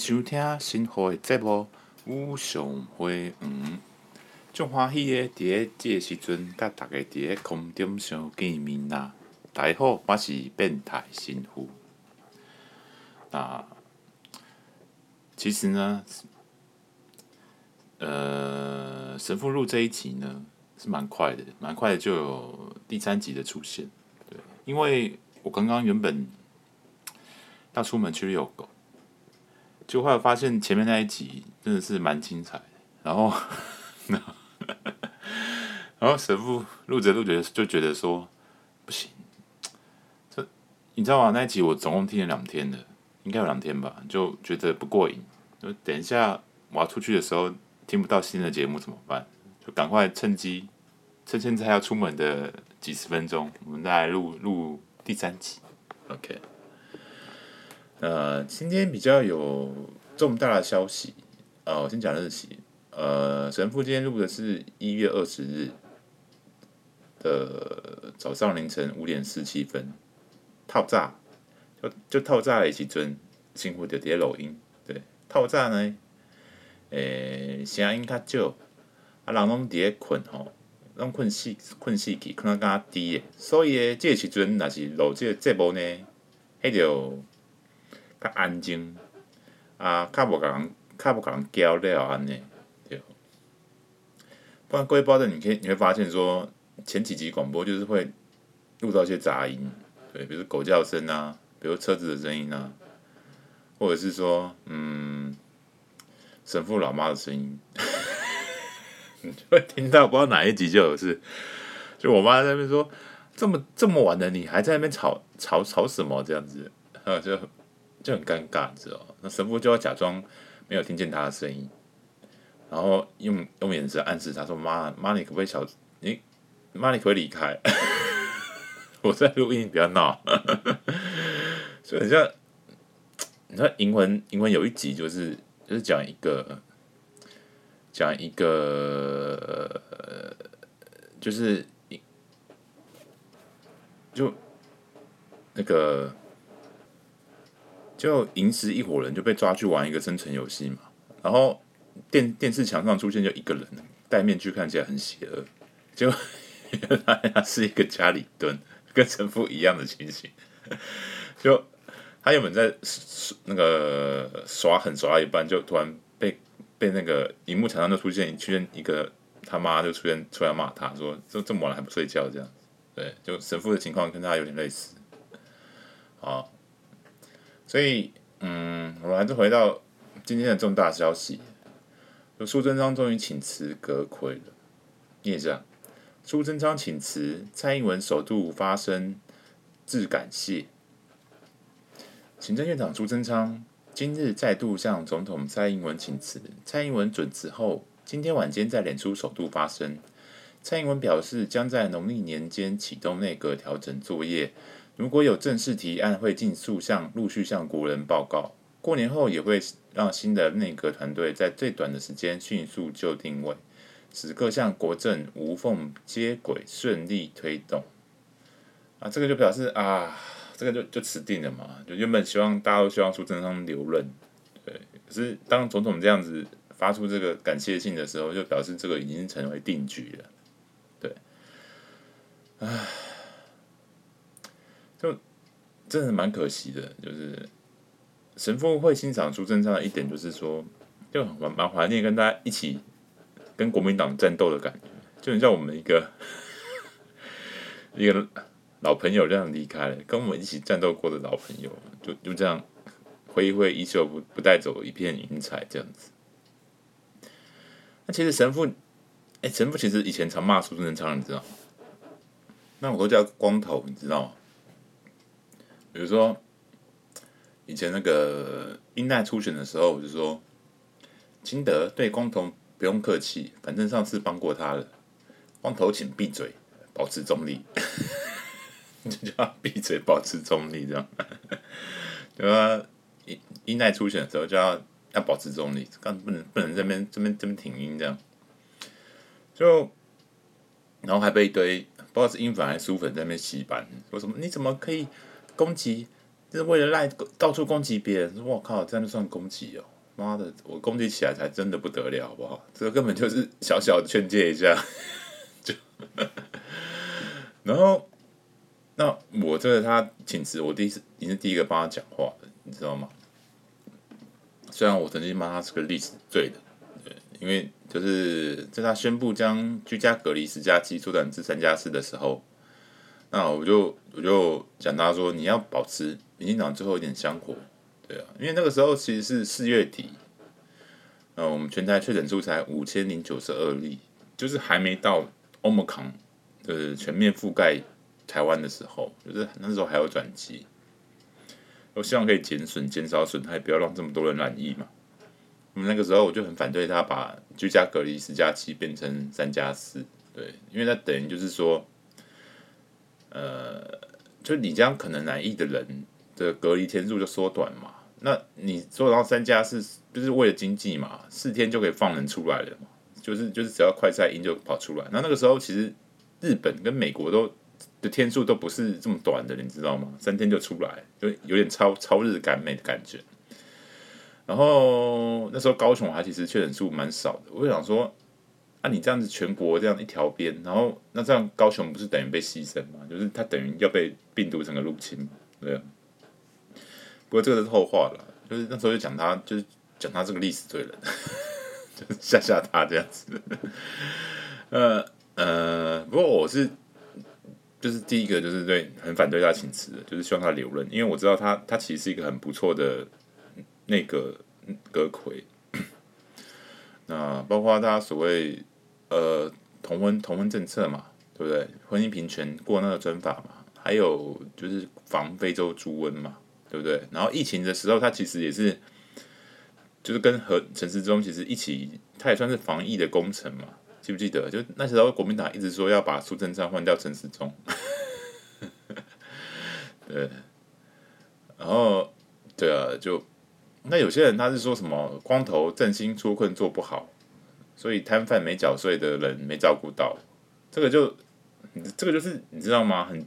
欢迎收听新火的节目《无上回嗯，就欢喜的伫个这时阵，甲大家伫个空中相见面啦。大家好，我是变态神父。那其实呢，呃，神父录这一集呢是蛮快的，蛮快的就有第三集的出现。对，因为我刚刚原本要出门去遛狗。就后来发现前面那一集真的是蛮精彩的，然后，然后神父录着录着就觉得说不行，这你知道吗？那一集我总共听了两天的，应该有两天吧，就觉得不过瘾。就等一下我要出去的时候听不到新的节目怎么办？就赶快趁机趁现在要出门的几十分钟，我们再来录录第三集。OK。呃，今天比较有重大的消息，呃，我先讲日期。呃，神父今天录的是一月二十日的早上凌晨五点十七分，透早，就就透早的时阵，辛苦的在录音。对，透早呢，诶、声音较少，啊，人拢伫咧困吼，拢困死困死去，可能较低的，所以诶，这时阵若是录这个节目呢，迄就。较安静，啊，较无甲人，较无甲人交了安尼，对。不然各位包的，你可以你会发现说，前几集广播就是会录到一些杂音，对，比如狗叫声啊，比如车子的声音啊，或者是说，嗯，神父老妈的声音，你就会听到不知道哪一集就有事，就我妈在那边说，这么这么晚了，你还在那边吵吵吵什么这样子，啊就。就很尴尬，你知道？那神父就要假装没有听见他的声音，然后用用眼神暗示他说：“妈妈，你可不可以小你妈，你可不可以离开？我在录音，不要闹。”所以很像，你知道《银魂》《银魂》有一集就是就是讲一个讲一个就是就那个。就银石一伙人就被抓去玩一个生存游戏嘛，然后电电视墙上出现就一个人戴面具，看起来很邪恶，就原来他是一个家里蹲，跟神父一样的情形。就他原本在那个耍狠耍一半，就突然被被那个荧幕墙上就出现出现一个他妈就出现出来骂他说：“这这么晚了还不睡觉？”这样对，就神父的情况跟他有点类似，好。所以，嗯，我们还是回到今天的重大消息，就苏贞昌终于请辞阁揆了。念一下，苏贞昌请辞，蔡英文首度发声致感谢。行政院长苏贞昌今日再度向总统蔡英文请辞，蔡英文准辞后，今天晚间在脸书首度发声。蔡英文表示，将在农历年间启动内阁调整作业。如果有正式提案，会尽速向陆续向国人报告。过年后也会让新的内阁团队在最短的时间迅速就定位，使各项国政无缝接轨，顺利推动。啊，这个就表示啊，这个就就此定了嘛。就原本希望大家都希望苏贞昌留任，对。可是当总统这样子发出这个感谢信的时候，就表示这个已经成为定局了，对。唉。真的蛮可惜的，就是神父会欣赏苏贞昌的一点，就是说，就蛮蛮怀念跟大家一起跟国民党战斗的感觉，就很像我们一个一个老朋友这样离开了，跟我们一起战斗过的老朋友，就就这样挥一挥衣袖，不不带走一片云彩这样子。那其实神父，哎，神父其实以前常骂苏贞昌，你知道吗？那我都叫光头，你知道吗？比如说，以前那个英代初选的时候，我就说，金德对光头不用客气，反正上次帮过他了。光头请闭嘴，保持中立，就叫他闭嘴，保持中立，这样。对吧？英英代初选的时候，就要要保持中立，刚不能不能这边这边这边挺英这样。就，然后还被一堆不知道是英粉还是苏粉在那边洗版，说什么你怎么可以？攻击就是为了赖到处攻击别人。我靠，这样算攻击哦？妈的，我攻击起来才真的不得了，好不好？这个根本就是小小的劝诫一下，就 然后那我这个他请辞，我第一次你是第一个帮他讲话的，你知道吗？虽然我曾经骂他是个历史罪的，对，因为就是在他宣布将居家隔离十加七缩短至三加四的时候，那我就我就讲他说，你要保持民进党最后一点香火，对啊，因为那个时候其实是四月底，呃，我们全台确诊数才五千零九十二例，就是还没到 Omicron 就是全面覆盖台湾的时候，就是那时候还有转机。我希望可以减损、减少损害，不要让这么多人染疫嘛。那么那个时候我就很反对他把居家隔离十加七变成三加四，对，因为那等于就是说，呃，就你这样可能染疫的人的隔离天数就缩短嘛。那你说然后三加四就是为了经济嘛，四天就可以放人出来了嘛，就是就是只要快筛阴就跑出来。那那个时候其实日本跟美国都。的天数都不是这么短的，你知道吗？三天就出来，就有点超超日赶美的感觉。然后那时候高雄还其实确诊数蛮少的，我就想说，啊，你这样子全国这样一条边，然后那这样高雄不是等于被牺牲吗？就是他等于要被病毒整个入侵嘛，对啊。不过这个是后话了，就是那时候就讲他，就是讲他这个历史罪人，就是吓吓他这样子。呃呃，不过我是。就是第一个，就是对很反对他请辞的，就是希望他留任，因为我知道他他其实是一个很不错的内阁阁揆。那包括他所谓呃同婚同婚政策嘛，对不对？婚姻平权过那个专法嘛，还有就是防非洲猪瘟嘛，对不对？然后疫情的时候，他其实也是就是跟和陈时中其实一起，他也算是防疫的功臣嘛。记不记得？就那时候国民党一直说要把苏贞昌换掉陈时中，对，然后对啊，就那有些人他是说什么光头振兴出困做不好，所以摊贩没缴税的人没照顾到，这个就这个就是你知道吗？很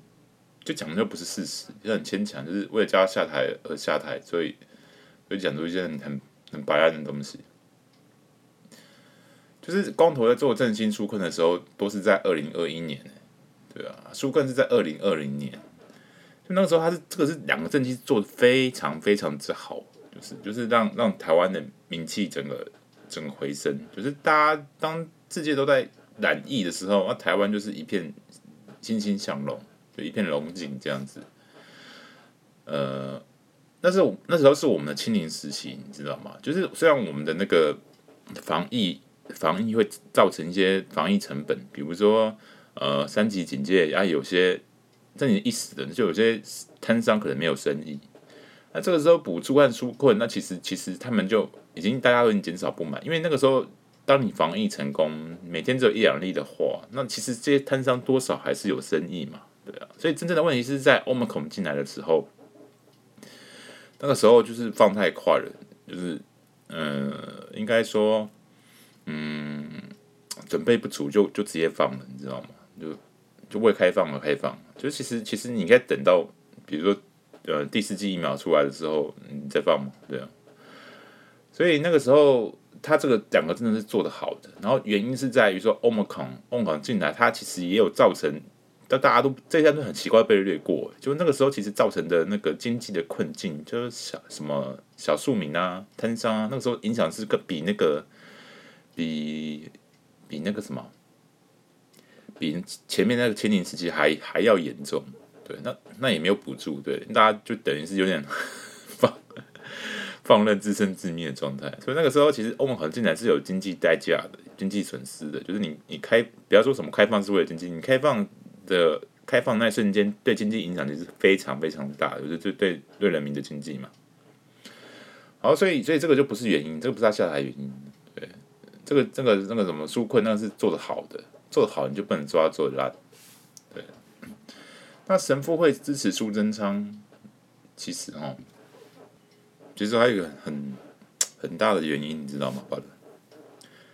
就讲的就不是事实，就很牵强，就是为了叫他下台而下台，所以所以讲出一些很很很白烂的东西。就是光头在做振兴纾困的时候，都是在二零二一年，对啊，纾困是在二零二零年，就那个时候他是这个是两个政绩做的非常非常之好，就是就是让让台湾的名气整个整个回升，就是大家当世界都在染疫的时候，那台湾就是一片欣欣向荣，就一片龙井这样子。呃，那是那时候是我们的清零时期，你知道吗？就是虽然我们的那个防疫。防疫会造成一些防疫成本，比如说，呃，三级警戒，啊，有些这你一死的，就有些摊商可能没有生意。那这个时候补助和纾困，那其实其实他们就已经大家都已经减少不满，因为那个时候当你防疫成功，每天只有一两例的话，那其实这些摊商多少还是有生意嘛，对啊。所以真正的问题是在 Omicron 进来的时候，那个时候就是放太快了，就是嗯、呃，应该说。嗯，准备不足就就直接放了，你知道吗？就就未开放而开放，就其实其实你应该等到，比如说呃第四剂疫苗出来的时候你再放嘛，对啊。所以那个时候他这个两个真的是做得好的，然后原因是在于说 Omicron Omicron 进来，它其实也有造成，但大家都这些都很奇怪被略过，就那个时候其实造成的那个经济的困境，就是小什么小庶民啊、摊商啊，那个时候影响是个比那个。比比那个什么，比前面那个千年时期还还要严重，对，那那也没有补助，对，大家就等于是有点 放放任自生自灭的状态，所以那个时候其实欧盟好像进来是有经济代价的，经济损失的，就是你你开不要说什么开放是为了经济，你开放的开放那一瞬间对经济影响其实非常非常大，就是对对对人民的经济嘛。好，所以所以这个就不是原因，这个不是他下台原因。对这个这个那个什么纾困，那是做的好的，做的好你就不能抓做的烂。那神父会支持苏贞昌，其实哦，其实还有一个很 很大的原因，你知道吗？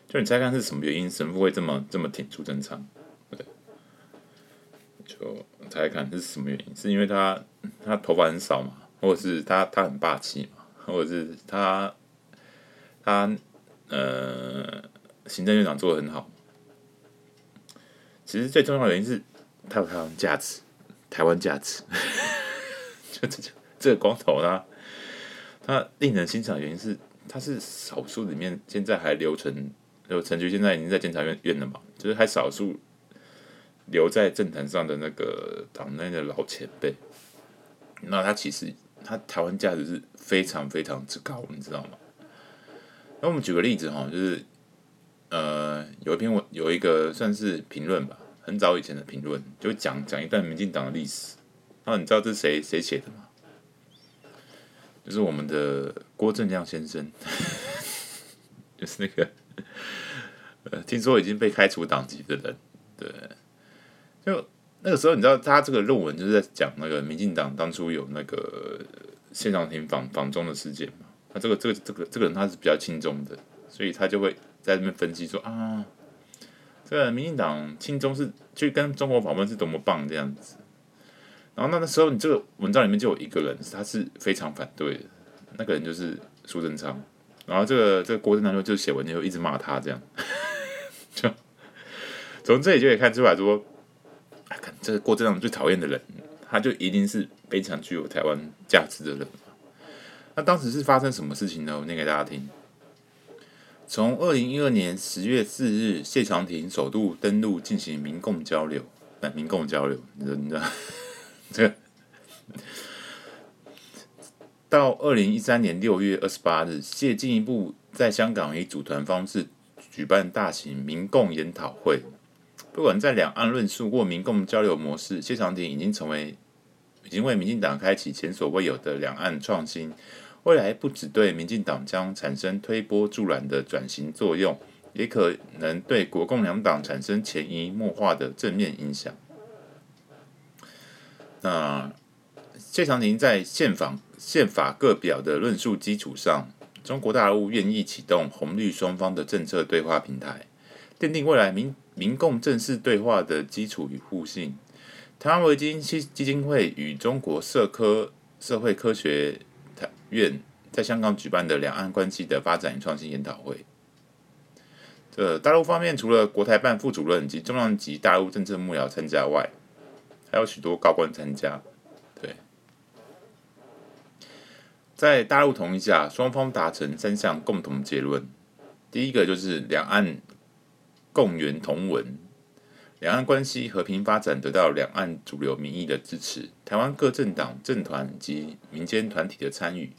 就你猜看是什么原因，神父会这么这么挺苏贞昌？对，就猜看是什么原因？是因为他他头发很少嘛？或者是他他很霸气嘛，或者是他他呃行政院长做得很好。其实最重要的原因是他有他的价值，台湾价值。就这就这个光头呢他令人欣赏的原因是他是少数里面现在还留存，就陈菊现在已经在监察院院了嘛，就是还少数。留在政坛上的那个党内的老前辈，那他其实他台湾价值是非常非常之高，你知道吗？那我们举个例子哈，就是呃有一篇文有一个算是评论吧，很早以前的评论，就讲讲一段民进党的历史。那你知道这是谁谁写的吗？就是我们的郭正亮先生，就是那个呃听说已经被开除党籍的人，对。就那个时候，你知道他这个论文就是在讲那个民进党当初有那个谢长廷访访中的事件嘛。他这个这个这个这个人他是比较轻中的，所以他就会在那边分析说啊，这个民进党亲中是去跟中国访问是多么棒这样子。然后那个时候，你这个文章里面就有一个人，他是非常反对的，那个人就是苏贞昌。然后这个这个郭正亮就就写文就一直骂他这样，就从这里就可以看出来说。看这个郭正亮最讨厌的人，他就一定是非常具有台湾价值的人。那当时是发生什么事情呢？我念给大家听。从二零一二年十月四日，谢长廷首度登陆进行民共交流，那民共交流，你知道这？到二零一三年六月二十八日，谢进一步在香港以组团方式举办大型民共研讨会。不管在两岸论述或民共交流模式，谢长廷已经成为，已经为民进党开启前所未有的两岸创新。未来不只对民进党将产生推波助澜的转型作用，也可能对国共两党产生潜移默化的正面影响。那谢长廷在宪法宪法各表的论述基础上，中国大陆愿意启动红绿双方的政策对话平台，奠定未来民。民共正式对话的基础与互信。台湾维基基金会与中国社科社会科学院在香港举办的两岸关系的发展与创新研讨会。这大陆方面除了国台办副主任及重量级大陆政策幕僚参加外，还有许多高官参加。对，在大陆同意下，双方达成三项共同结论。第一个就是两岸。共圆同文，两岸关系和平发展得到两岸主流民意的支持。台湾各政党、政团及民间团体的参与，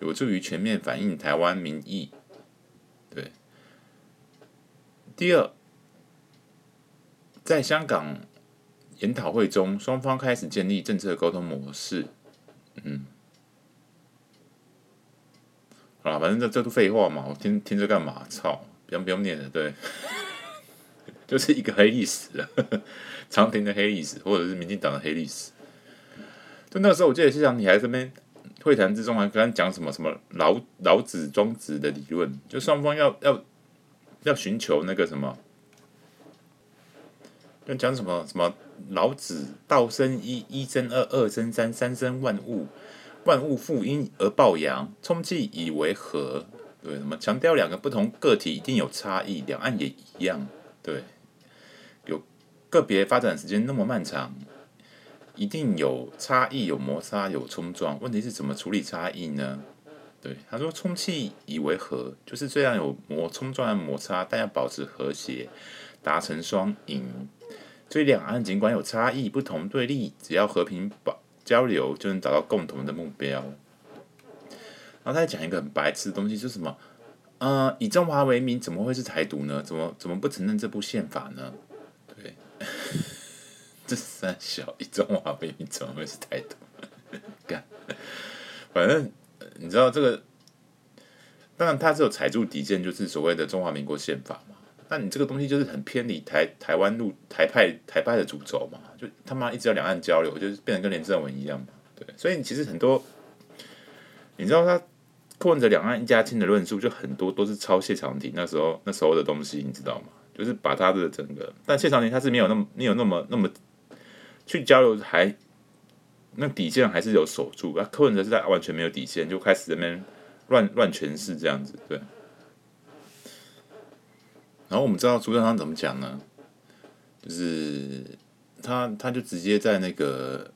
有助于全面反映台湾民意。对。第二，在香港研讨会中，双方开始建立政策沟通模式。嗯，好了，反正这这都废话嘛，我听听着干嘛？操，不用不用念了，对。就是一个黑历史了，长廷的黑历史，或者是民进党的黑历史。就那时候，我记得谢长廷还在这边会谈之中，还跟他讲什么什么老老子、庄子的理论，就双方要要要寻求那个什么，要讲什么什么老子道生一，一生二，二生三，三生万物，万物负阴而抱阳，充气以为和。对，什么强调两个不同个体一定有差异，两岸也一样。对。个别发展时间那么漫长，一定有差异、有摩擦、有冲撞。问题是怎么处理差异呢？对，他说充气以为和，就是虽然有摩冲撞和摩擦，但要保持和谐，达成双赢。所以两岸尽管有差异、不同对立，只要和平保交流，就能找到共同的目标。然后他讲一个很白痴的东西，就是什么？呃，以中华为名，怎么会是台独呢？怎么怎么不承认这部宪法呢？这三小一中华为名，怎么会是台独？干，反正你知道这个，当然他是有踩住底线，就是所谓的中华民国宪法嘛。那你这个东西就是很偏离台台湾路台派台派的主轴嘛，就他妈一直要两岸交流，就是变成跟连胜文一样嘛。对，所以其实很多，你知道他柯文哲两岸一家亲的论述，就很多都是抄谢长廷那时候那时候的东西，你知道吗？就是把他的整个，但谢长廷他是没有那么没有那么那么。去交流还那底线还是有守住啊。柯文哲是在完全没有底线，就开始在那边乱乱诠释这样子，对。然后我们知道朱正昌怎么讲呢？就是他他就直接在那个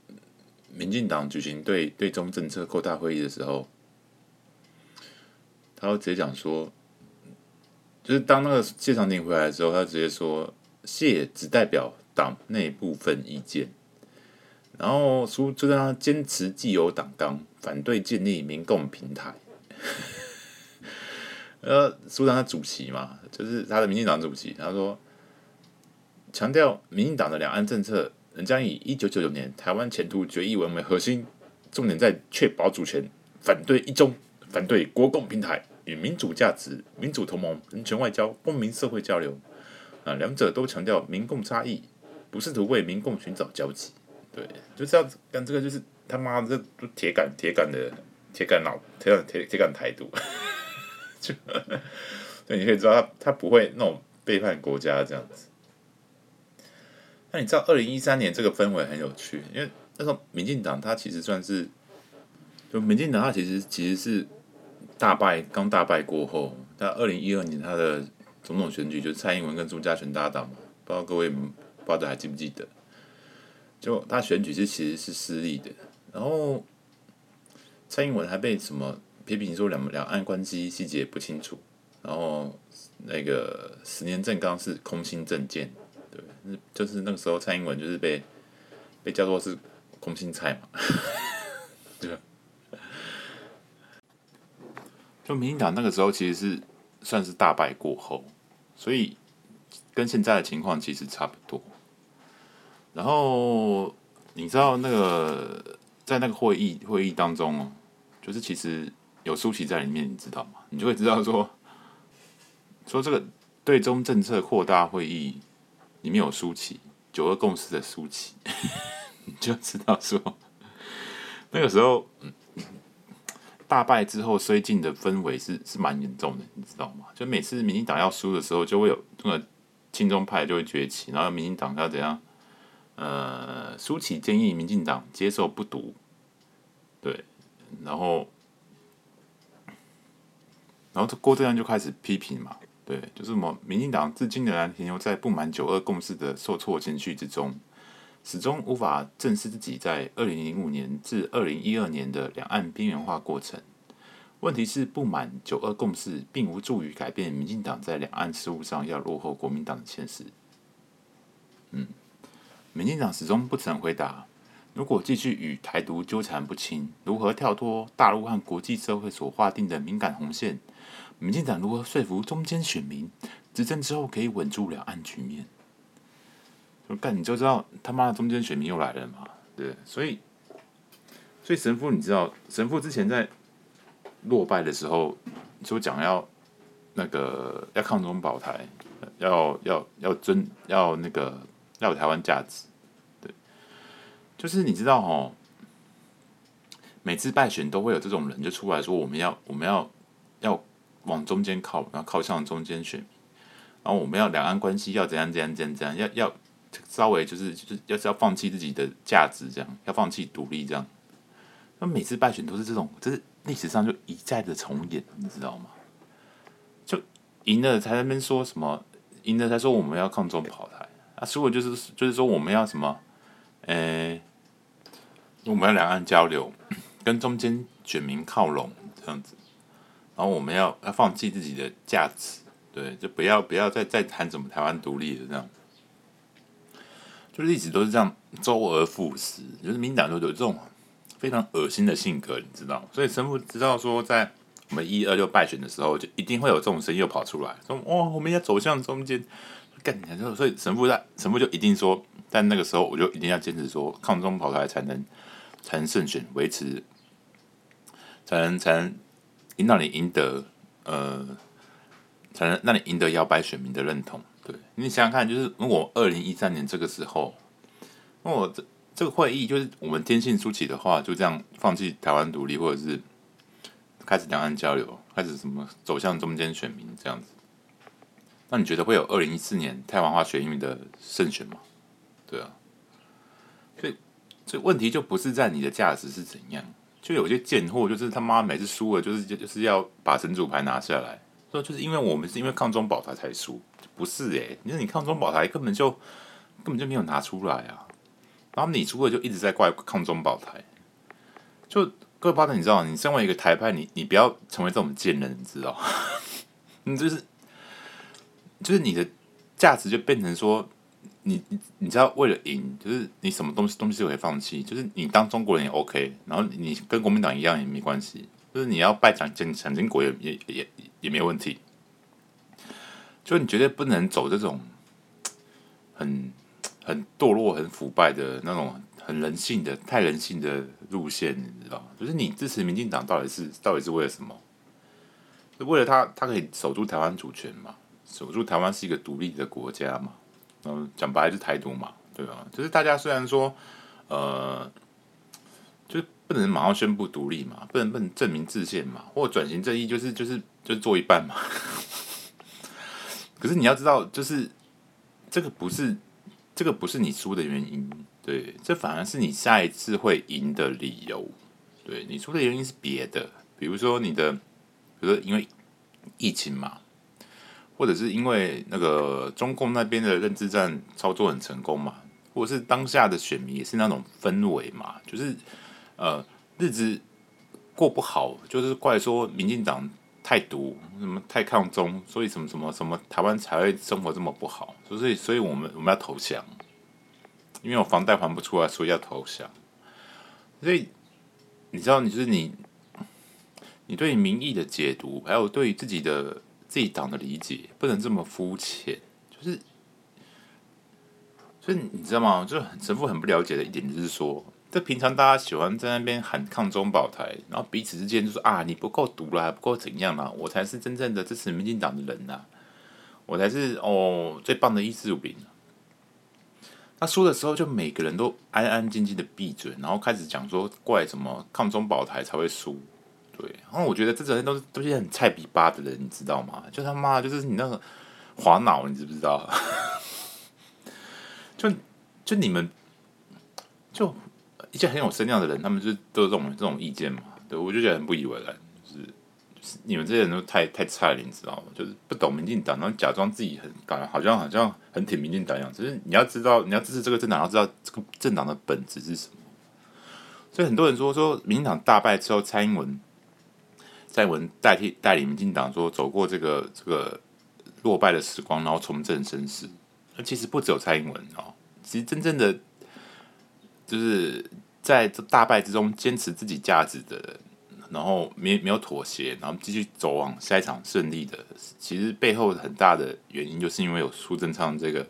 民进党举行对对中政策扩大会议的时候，他会直接讲说，就是当那个谢长廷回来的时候，他直接说谢只代表党内部分意见。然后苏就让他坚持既有党纲，反对建立民共平台。呃，苏丹他主席嘛，就是他的民进党主席，他说强调民进党的两岸政策仍将以一九九九年台湾前途决议文为核心，重点在确保主权，反对一中，反对国共平台与民主价值、民主同盟、人权外交、公民社会交流。啊，两者都强调民共差异，不试图为民共寻找交集。对，就这样子干这个，就是他妈的这铁杆铁杆的铁杆脑铁杆铁铁杆台独。就，对，你可以知道他他不会那种背叛国家这样子。那你知道二零一三年这个氛围很有趣，因为那时候民进党他其实算是，就民进党他其实其实是大败，刚大败过后，在二零一二年他的总统选举就是蔡英文跟朱家全搭档嘛，不知道各位不知道还记不记得？就他选举是其实是失利的，然后蔡英文还被什么？批评说两两岸关系细节不清楚，然后那个十年政纲是空心政见，对，就是那个时候蔡英文就是被被叫做是空心菜嘛，对。就民进党那个时候其实是算是大败过后，所以跟现在的情况其实差不多。然后你知道那个在那个会议会议当中哦，就是其实。有苏起在里面，你知道吗？你就会知道说，说这个对中政策扩大会议里面有苏起，九二共识的苏起，你就知道说，那个时候嗯大败之后绥靖的氛围是是蛮严重的，你知道吗？就每次民进党要输的时候，就会有那个亲中派就会崛起，然后民进党要怎样？呃，苏起建议民进党接受不独，对，然后。然后郭正亮就开始批评嘛，对，就是什么民进党至今仍然停留在不满九二共识的受挫情绪之中，始终无法正视自己在二零零五年至二零一二年的两岸边缘化过程。问题是不满九二共识，并无助于改变民进党在两岸事务上要落后国民党的现实。嗯，民进党始终不曾回答，如果继续与台独纠缠不清，如何跳脱大陆和国际社会所划定的敏感红线？民进党如何说服中间选民，执政之后可以稳住两岸局面？就干你就知道他妈的中间选民又来了嘛？对，所以，所以神父你知道，神父之前在落败的时候就讲要那个要抗中保台，要要要尊要那个要有台湾价值，对，就是你知道哦，每次败选都会有这种人就出来说我们要我们要要。往中间靠，然后靠向中间选，然后我们要两岸关系要怎样怎样怎样怎样，要要稍微就是就是要是要放弃自己的价值，这样要放弃独立，这样。那每次败选都是这种，这是历史上就一再的重演，你知道吗？就赢了才在那边说什么，赢了才说我们要抗中保台，啊，输了就是就是说我们要什么，呃、欸，我们要两岸交流，跟中间选民靠拢，这样子。然后我们要要放弃自己的价值，对，就不要不要再再谈什么台湾独立的这样，就历史都是这样周而复始，就是民党都有这种非常恶心的性格，你知道？所以神父知道说，在我们一二六败选的时候，就一定会有这种声音又跑出来，说哦，我们要走向中间，干你之后，所以神父在神父就一定说，但那个时候我就一定要坚持说，抗中跑台才能才能胜选，维持才能才能。引导你赢得，呃，才能让你赢得摇摆选民的认同。对，你想想看，就是如果二零一三年这个时候，那我这这个会议就是我们坚信苏起的话，就这样放弃台湾独立，或者是开始两岸交流，开始什么走向中间选民这样子，那你觉得会有二零一四年太阳花学运的胜选吗？对啊，所以这问题就不是在你的价值是怎样，就有些贱货就是他妈每次输了就是就是要把神主牌拿下来，说就是因为我们是因为抗中保台才输，不是诶、你说你抗中保台根本就根本就没有拿出来啊，然后你输了就一直在怪抗中保台，就各位巴特，你知道，你身为一个台派，你你不要成为这种贱人，你知道，你就是就是你的价值就变成说。你你你知道，为了赢，就是你什么东西东西都可以放弃，就是你当中国人也 OK，然后你跟国民党一样也没关系，就是你要拜蒋蒋蒋经国也也也也没问题，就你绝对不能走这种很很堕落、很腐败的那种很人性的、太人性的路线，你知道？就是你支持民进党到底是到底是为了什么？是为了他他可以守住台湾主权嘛？守住台湾是一个独立的国家嘛？嗯，讲白了是台独嘛，对吧？就是大家虽然说，呃，就不能马上宣布独立嘛，不能不能证明自宪嘛，或转型正义，就是就是就是做一半嘛。可是你要知道，就是这个不是这个不是你输的原因，对，这反而是你下一次会赢的理由。对，你输的原因是别的，比如说你的，比如说因为疫情嘛。或者是因为那个中共那边的认知战操作很成功嘛，或者是当下的选民也是那种氛围嘛，就是呃日子过不好，就是怪说民进党太独，什么太抗中，所以什么什么什么台湾才会生活这么不好，所以所以我们我们要投降，因为我房贷还不出来，所以要投降。所以你知道，你就是你，你对民意的解读，还有对自己的。自己党的理解不能这么肤浅，就是，所以你知道吗？就神父很不了解的一点就是说，这平常大家喜欢在那边喊抗中保台，然后彼此之间就说啊，你不够独了，还不够怎样啊？我才是真正的支持民进党的人呐、我才是哦最棒的一四五零。他输的时候，就每个人都安安静静的闭嘴，然后开始讲说怪什么抗中保台才会输。对，然后我觉得这种人都是都是很菜逼巴的人，你知道吗？就他妈就是你那个滑脑，你知不知道？就就你们就一些很有声量的人，他们就都有这种这种意见嘛。对，我就觉得很不以为然，就是你们这些人都太太菜了，你知道吗？就是不懂民进党，然后假装自己很感好像好像很挺民进党一样。只是你要知道，你要支持这个政党，要知道这个政党的本质是什么。所以很多人说说民进党大败之后，蔡英文。蔡文代替带领民进党说走过这个这个落败的时光，然后重振声势。那其实不只有蔡英文哦，其实真正的就是在这大败之中坚持自己价值的人，然后没没有妥协，然后继续走往下一场胜利的，其实背后很大的原因就是因为有苏贞昌这个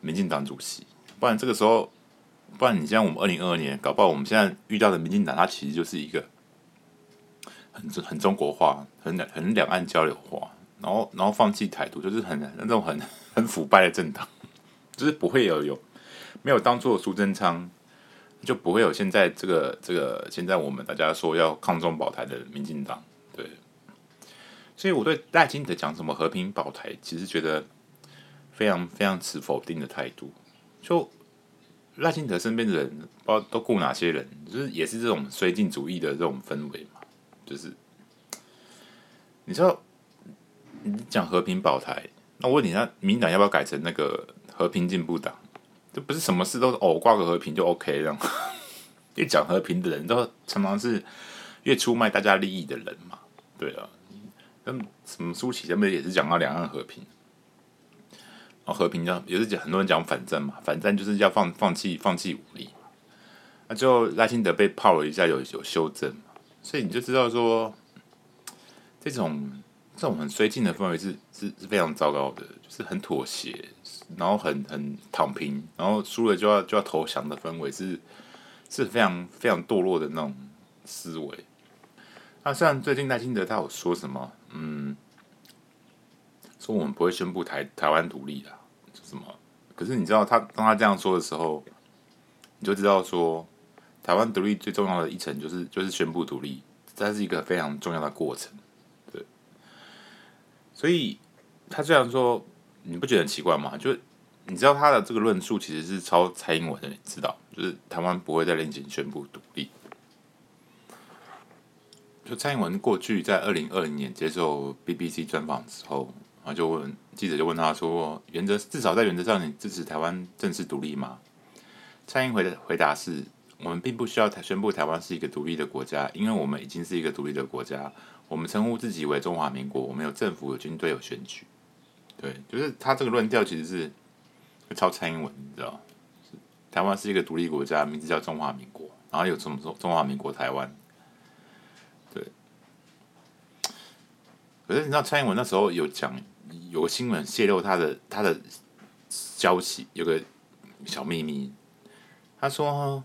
民进党主席。不然这个时候，不然你像我们二零二二年，搞不好我们现在遇到的民进党，它其实就是一个。很很中国化，很两很两岸交流化，然后然后放弃台独，就是很那种很很腐败的政党，就是不会有有没有当做苏贞昌，就不会有现在这个这个现在我们大家说要抗中保台的民进党，对，所以我对赖清德讲什么和平保台，其实觉得非常非常持否定的态度。就赖清德身边的人，不知道都顾哪些人，就是也是这种绥靖主义的这种氛围嘛。就是，你知道，你讲和平保台，那我问你，那民党要不要改成那个和平进步党？这不是什么事都是哦挂个和平就 OK 这样。越讲和平的人都常常是越出卖大家利益的人嘛。对啊，那什么苏起他们也是讲到两岸和平，然后和平叫也是讲很多人讲反战嘛，反战就是要放放弃放弃武力。那最后赖清德被炮了一下，有有修正。所以你就知道说，这种这种很绥靖的氛围是是是非常糟糕的，就是很妥协，然后很很躺平，然后输了就要就要投降的氛围是是非常非常堕落的那种思维。那虽然最近赖清德他有说什么，嗯，说我们不会宣布台台湾独立的，什么？可是你知道他当他这样说的时候，你就知道说。台湾独立最重要的一层就是就是宣布独立，这是一个非常重要的过程，对。所以他虽然说你不觉得很奇怪吗？就你知道他的这个论述其实是抄蔡英文的，你知道，就是台湾不会再另行宣布独立。就蔡英文过去在二零二零年接受 BBC 专访之后，然后就问记者就问他说：“原则至少在原则上，你支持台湾正式独立吗？”蔡英文的回答是：“我们并不需要宣布台湾是一个独立的国家，因为我们已经是一个独立的国家。我们称呼自己为中华民国，我们有政府、有军队、有选举。”对，就是他这个论调其实是。抄蔡英文，你知道？台湾是一个独立国家，名字叫中华民国，然后有什么中中华民国台湾？对。可是你知道蔡英文那时候有讲，有个新闻泄露他的他的消息，有个小秘密。他说，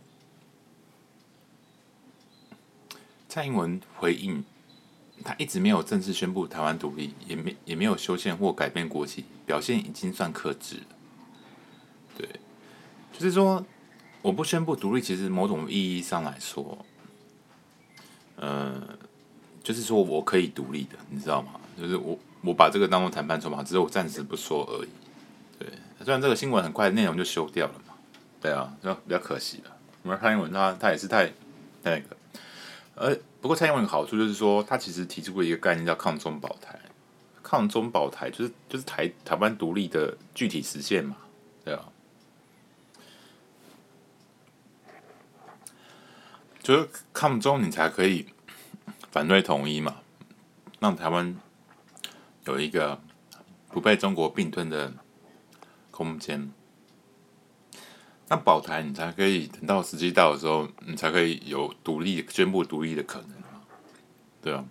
蔡英文回应，他一直没有正式宣布台湾独立，也没也没有修宪或改变国旗，表现已经算克制。对，就是说，我不宣布独立，其实某种意义上来说，呃，就是说我可以独立的，你知道吗？就是我我把这个当做谈判筹码，只是我暂时不说而已。对，虽然这个新闻很快内容就修掉了嘛，对啊，就比较可惜了。我们蔡英文他他也是太那个，呃，不过蔡英文有好处就是说，他其实提出过一个概念叫抗中保台，抗中保台就是就是台台湾独立的具体实现嘛，对啊。就是抗中，你才可以反对统一嘛，让台湾有一个不被中国并吞的空间。那保台，你才可以等到时机到的时候，你才可以有独立宣布独立的可能嘛，对啊，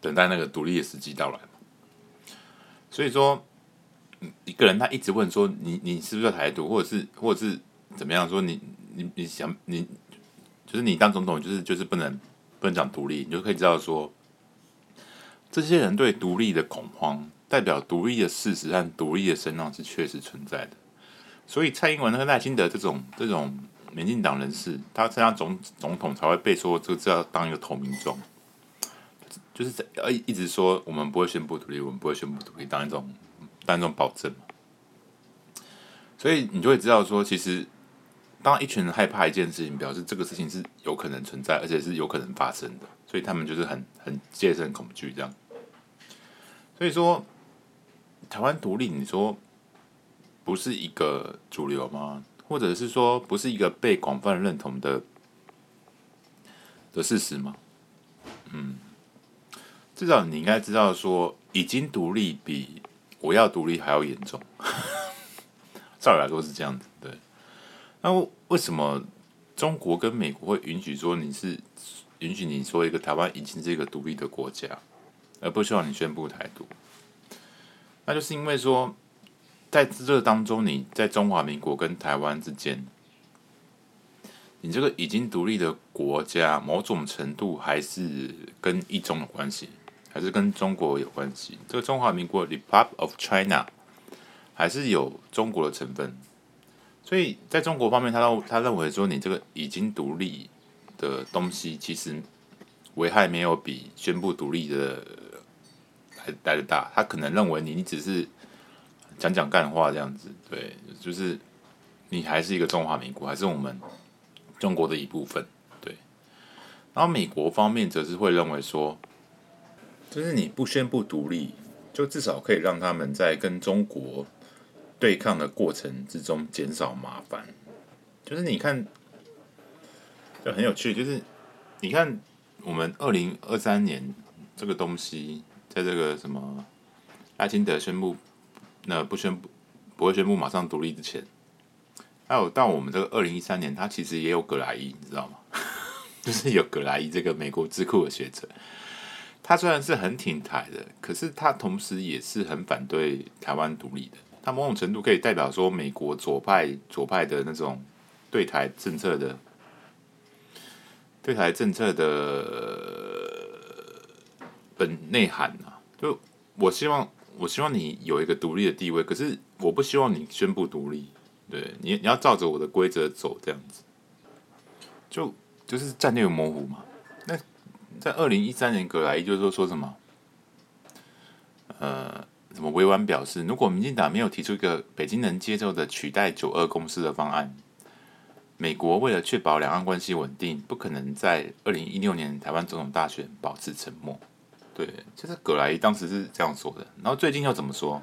等待那个独立的时机到来。所以说，一个人他一直问说你你是不是台独，或者是或者是怎么样？说你你你想你。就是你当总统，就是就是不能不能讲独立，你就可以知道说，这些人对独立的恐慌，代表独立的事实和独立的声浪是确实存在的。所以蔡英文和赖清德这种这种民进党人士，他参加总总统才会被说这这要当一个投名状，就是在呃一直说我们不会宣布独立，我们不会宣布独立，当一种当一种保证。所以你就会知道说，其实。当一群人害怕一件事情，表示这个事情是有可能存在，而且是有可能发生的，所以他们就是很很戒慎恐惧这样。所以说，台湾独立，你说不是一个主流吗？或者是说不是一个被广泛认同的的事实吗？嗯，至少你应该知道，说已经独立比我要独立还要严重。照理来说是这样子，对。那为什么中国跟美国会允许说你是允许你说一个台湾已经是一个独立的国家，而不希望你宣布台独？那就是因为说，在这当中，你在中华民国跟台湾之间，你这个已经独立的国家，某种程度还是跟一中有关系，还是跟中国有关系？这个中华民国 Republic of China 还是有中国的成分。所以，在中国方面，他认他认为说，你这个已经独立的东西，其实危害没有比宣布独立的来来得大。他可能认为你你只是讲讲干话这样子，对，就是你还是一个中华民国，还是我们中国的一部分，对。然后美国方面则是会认为说，就是你不宣布独立，就至少可以让他们在跟中国。对抗的过程之中减少麻烦，就是你看，就很有趣。就是你看，我们二零二三年这个东西，在这个什么赖清德宣布那不宣布不会宣布马上独立之前，还有到我们这个二零一三年，他其实也有葛莱伊，你知道吗？就是有葛莱伊这个美国智库的学者，他虽然是很挺台的，可是他同时也是很反对台湾独立的。他某种程度可以代表说，美国左派左派的那种对台政策的对台政策的本内涵啊，就我希望我希望你有一个独立的地位，可是我不希望你宣布独立，对你你要照着我的规则走这样子，就就是战略模糊嘛。那在二零一三年，葛莱伊就是说说什么，呃。什么委婉表示，如果民进党没有提出一个北京能接受的取代九二公司的方案，美国为了确保两岸关系稳定，不可能在二零一六年台湾总统大选保持沉默。对，就是葛莱伊当时是这样说的。然后最近又怎么说？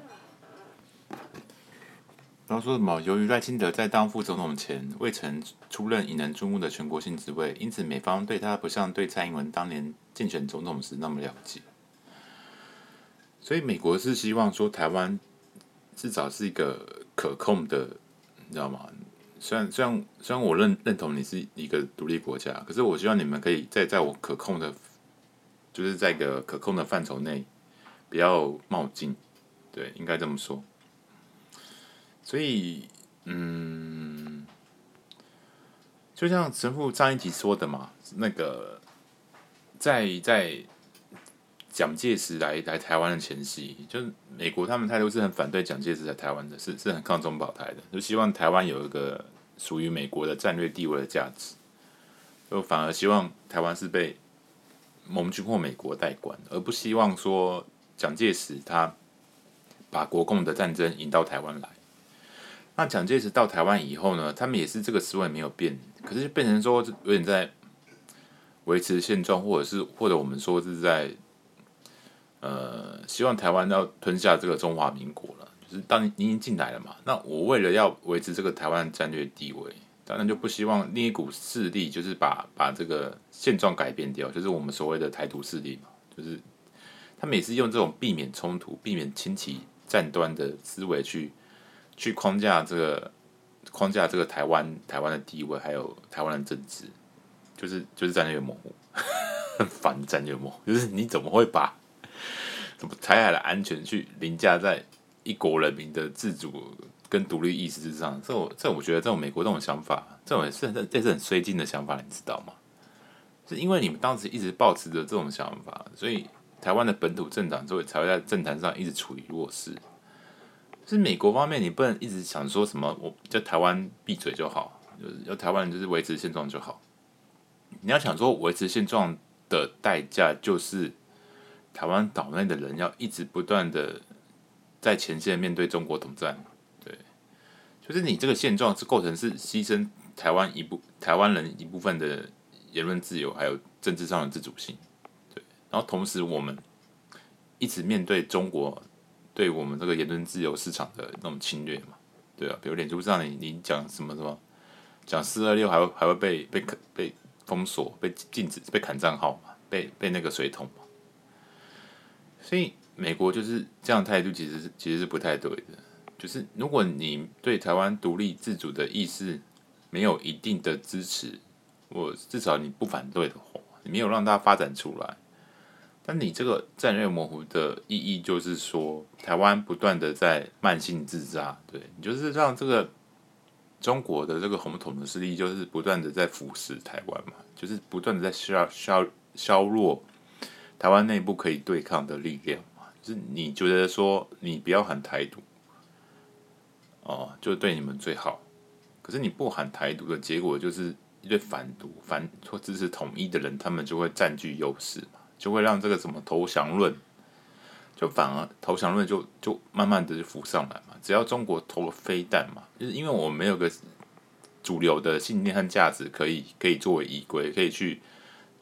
然后说什么？由于赖清德在当副总统前未曾出任引人注目的全国性职位，因此美方对他不像对蔡英文当年竞选总统时那么了解。所以美国是希望说台湾至少是一个可控的，你知道吗？虽然虽然虽然我认认同你是一个独立国家，可是我希望你们可以在在我可控的，就是在一个可控的范畴内，不要冒进。对，应该这么说。所以，嗯，就像神父上一集说的嘛，那个在在。蒋介石来来台湾的前夕，就是美国他们态度是很反对蒋介石来台湾的，是是很抗中保台的，就希望台湾有一个属于美国的战略地位的价值，就反而希望台湾是被盟军或美国代管，而不希望说蒋介石他把国共的战争引到台湾来。那蒋介石到台湾以后呢，他们也是这个思维没有变，可是就变成说有点在维持现状，或者是或者我们说是在。呃，希望台湾要吞下这个中华民国了，就是当你已经进来了嘛，那我为了要维持这个台湾战略地位，当然就不希望另一股势力就是把把这个现状改变掉，就是我们所谓的台独势力嘛，就是他们也是用这种避免冲突、避免轻启战端的思维去去框架这个框架这个台湾台湾的地位，还有台湾的政治，就是就是战略模糊，很烦战略模糊，就是你怎么会把怎么台海的安全去凌驾在一国人民的自主跟独立意识之上？这我这我觉得这种美国这种想法，这种也是很这是很绥靖的想法，你知道吗？是因为你们当时一直抱持着这种想法，所以台湾的本土政党就会才会在政坛上一直处于弱势。是美国方面，你不能一直想说什么，我叫台湾闭嘴就好，就是要台湾人就是维持现状就好。你要想说维持现状的代价就是。台湾岛内的人要一直不断的在前线面对中国统战，对，就是你这个现状是构成是牺牲台湾一部台湾人一部分的言论自由，还有政治上的自主性，对，然后同时我们一直面对中国对我们这个言论自由市场的那种侵略嘛，对啊，比如脸书上你你讲什么什么，讲四二六还会还会被被被封锁、被禁止、被砍账号嘛，被被那个水桶。所以美国就是这样态度，其实是其实是不太对的。就是如果你对台湾独立自主的意识没有一定的支持，我至少你不反对的话，你没有让它发展出来，但你这个战略模糊的意义就是说，台湾不断的在慢性自杀，对，你就是让这个中国的这个红统的势力，就是不断的在腐蚀台湾嘛，就是不断的在削削削弱。台湾内部可以对抗的力量嘛，就是你觉得说你不要喊台独，哦，就对你们最好。可是你不喊台独的结果，就是一堆反独、反或支持统一的人，他们就会占据优势嘛，就会让这个什么投降论，就反而投降论就就慢慢的就浮上来嘛。只要中国投了飞弹嘛，就是因为我们没有个主流的信念和价值可以可以作为依归，可以去。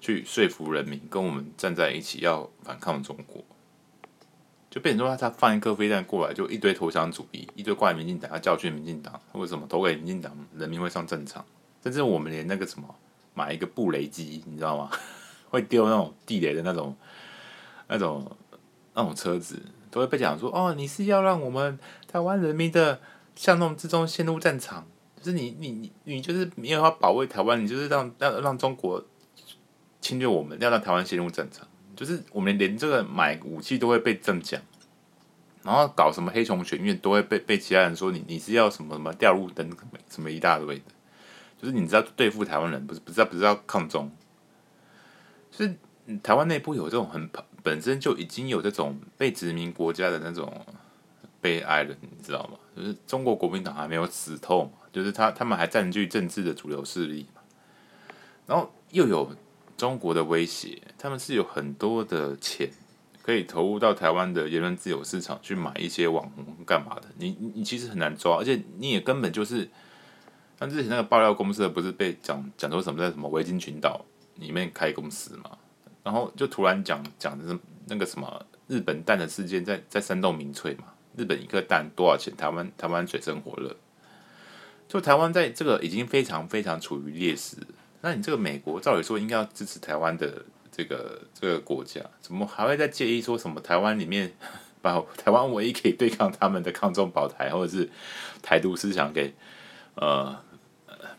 去说服人民跟我们站在一起，要反抗中国，就变成说他放一颗飞弹过来，就一堆投降主义，一堆怪民进党，要教训民进党，为什么投给民进党，人民会上战场？甚至我们连那个什么买一个布雷机，你知道吗？会丢那种地雷的那种、那种、那种车子，都会被讲说哦，你是要让我们台湾人民的巷弄之中陷入战场，就是你、你、你、你就是没有要保卫台湾，你就是让让让中国。侵略我们，要让台湾陷入战场，就是我们连这个买武器都会被这么讲，然后搞什么黑熊学院都会被被其他人说你你是要什么什么吊路灯什么一大堆的，就是你知道对付台湾人不是不是要不是要抗中，就是台湾内部有这种很本身就已经有这种被殖民国家的那种悲哀了，你知道吗？就是中国国民党还没有死透嘛，就是他他们还占据政治的主流势力嘛，然后又有。中国的威胁，他们是有很多的钱可以投入到台湾的言论自由市场去买一些网红干嘛的，你你其实很难抓，而且你也根本就是，像之前那个爆料公司不是被讲讲说什么在什么维京群岛里面开公司嘛，然后就突然讲讲的是那个什么日本蛋的事件在在煽动民粹嘛，日本一个蛋多少钱？台湾台湾水深火热，就台湾在这个已经非常非常处于劣势，那你这个美国照理说应该要支持台湾的。这个这个国家怎么还会在介意说什么台湾里面 把台湾唯一可以对抗他们的抗中保台或者是台独思想给呃，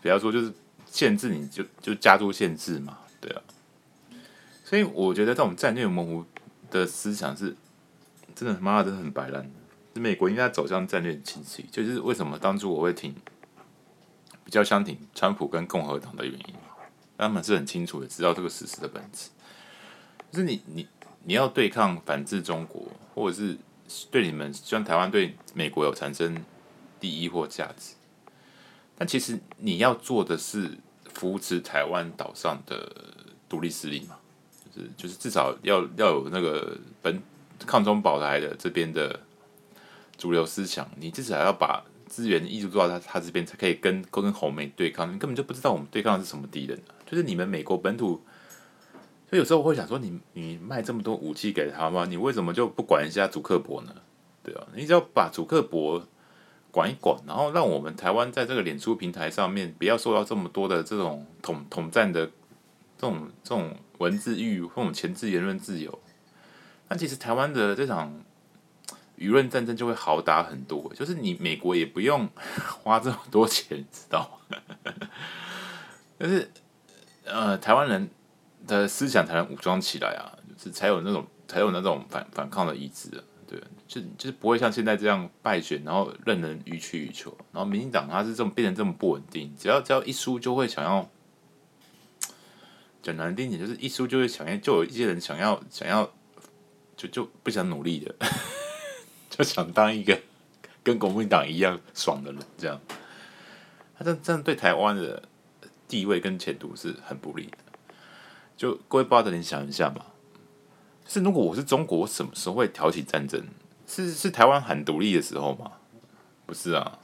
比方说就是限制你就就加入限制嘛，对啊，所以我觉得这种战略模糊的思想是真的他妈的真的很白烂。美国应该走向战略清晰，就是为什么当初我会挺比较相挺川普跟共和党的原因，他们是很清楚的知道这个事实的本质。就是你你你要对抗反制中国，或者是对你们希望台湾对美国有产生利益或价值，但其实你要做的是扶持台湾岛上的独立势力嘛，就是就是至少要要有那个本抗中保台的这边的主流思想，你至少要把资源一直做到他他这边，才可以跟跟红媒对抗。你根本就不知道我们对抗的是什么敌人，就是你们美国本土。所以有时候我会想说你，你你卖这么多武器给他吗？你为什么就不管一下祖克伯呢？对啊，你只要把祖克伯管一管，然后让我们台湾在这个脸书平台上面不要受到这么多的这种统统战的这种这种文字狱，或者钳制言论自由，那其实台湾的这场舆论战争就会好打很多。就是你美国也不用花这么多钱，知道吗？但是呃，台湾人。的思想才能武装起来啊，就是才有那种才有那种反反抗的意志啊，就就是不会像现在这样败选，然后任人予取予求，然后民进党他是这么变成这么不稳定，只要只要一输就会想要讲难听点，就是一输就会想要，就有一些人想要想要就就不想努力的，就想当一个跟国民党一样爽的人，这样，他这这样对台湾的地位跟前途是很不利的。就各位报道，你想一下嘛，是如果我是中国，我什么时候会挑起战争？是是台湾喊独立的时候吗？不是啊，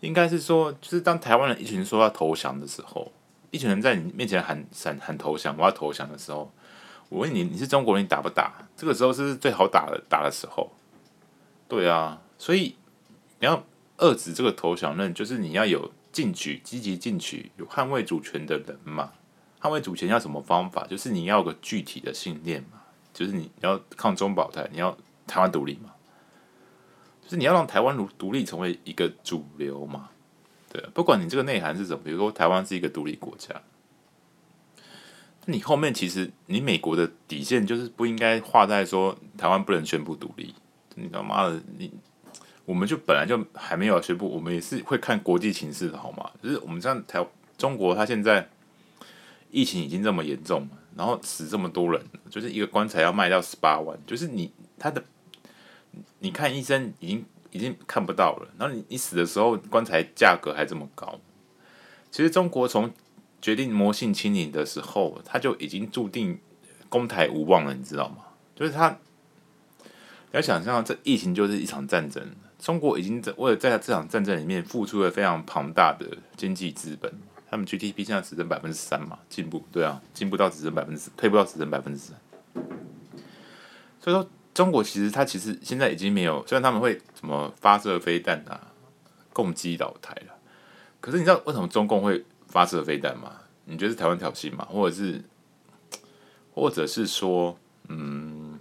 应该是说，就是当台湾人一群人说要投降的时候，一群人在你面前喊喊喊投降，我要投降的时候，我问你，你是中国人，你打不打？这个时候是最好打的打的时候。对啊，所以你要遏制这个投降论，就是你要有进取、积极进取、有捍卫主权的人嘛。捍卫主权要什么方法？就是你要个具体的信念嘛，就是你要抗中保台，你要台湾独立嘛，就是你要让台湾独独立成为一个主流嘛，对，不管你这个内涵是什么，比如说台湾是一个独立国家，你后面其实你美国的底线就是不应该画在说台湾不能宣布独立，你他妈的你，我们就本来就还没有宣布，我们也是会看国际情势的好吗？就是我们这样台中国，它现在。疫情已经这么严重，然后死这么多人，就是一个棺材要卖到十八万，就是你他的，你看医生已经已经看不到了，然后你你死的时候棺材价格还这么高，其实中国从决定魔性清零的时候，他就已经注定攻台无望了，你知道吗？就是他，你要想象这疫情就是一场战争，中国已经在为了在这场战争里面付出了非常庞大的经济资本。他们 GDP 现在只剩百分之三嘛，进步对啊，进步到只剩百分之，退步到只剩百分之三。所以说，中国其实它其实现在已经没有，虽然他们会什么发射飞弹啊，攻击岛台了，可是你知道为什么中共会发射飞弹吗？你觉得是台湾挑衅吗？或者是，或者是说，嗯，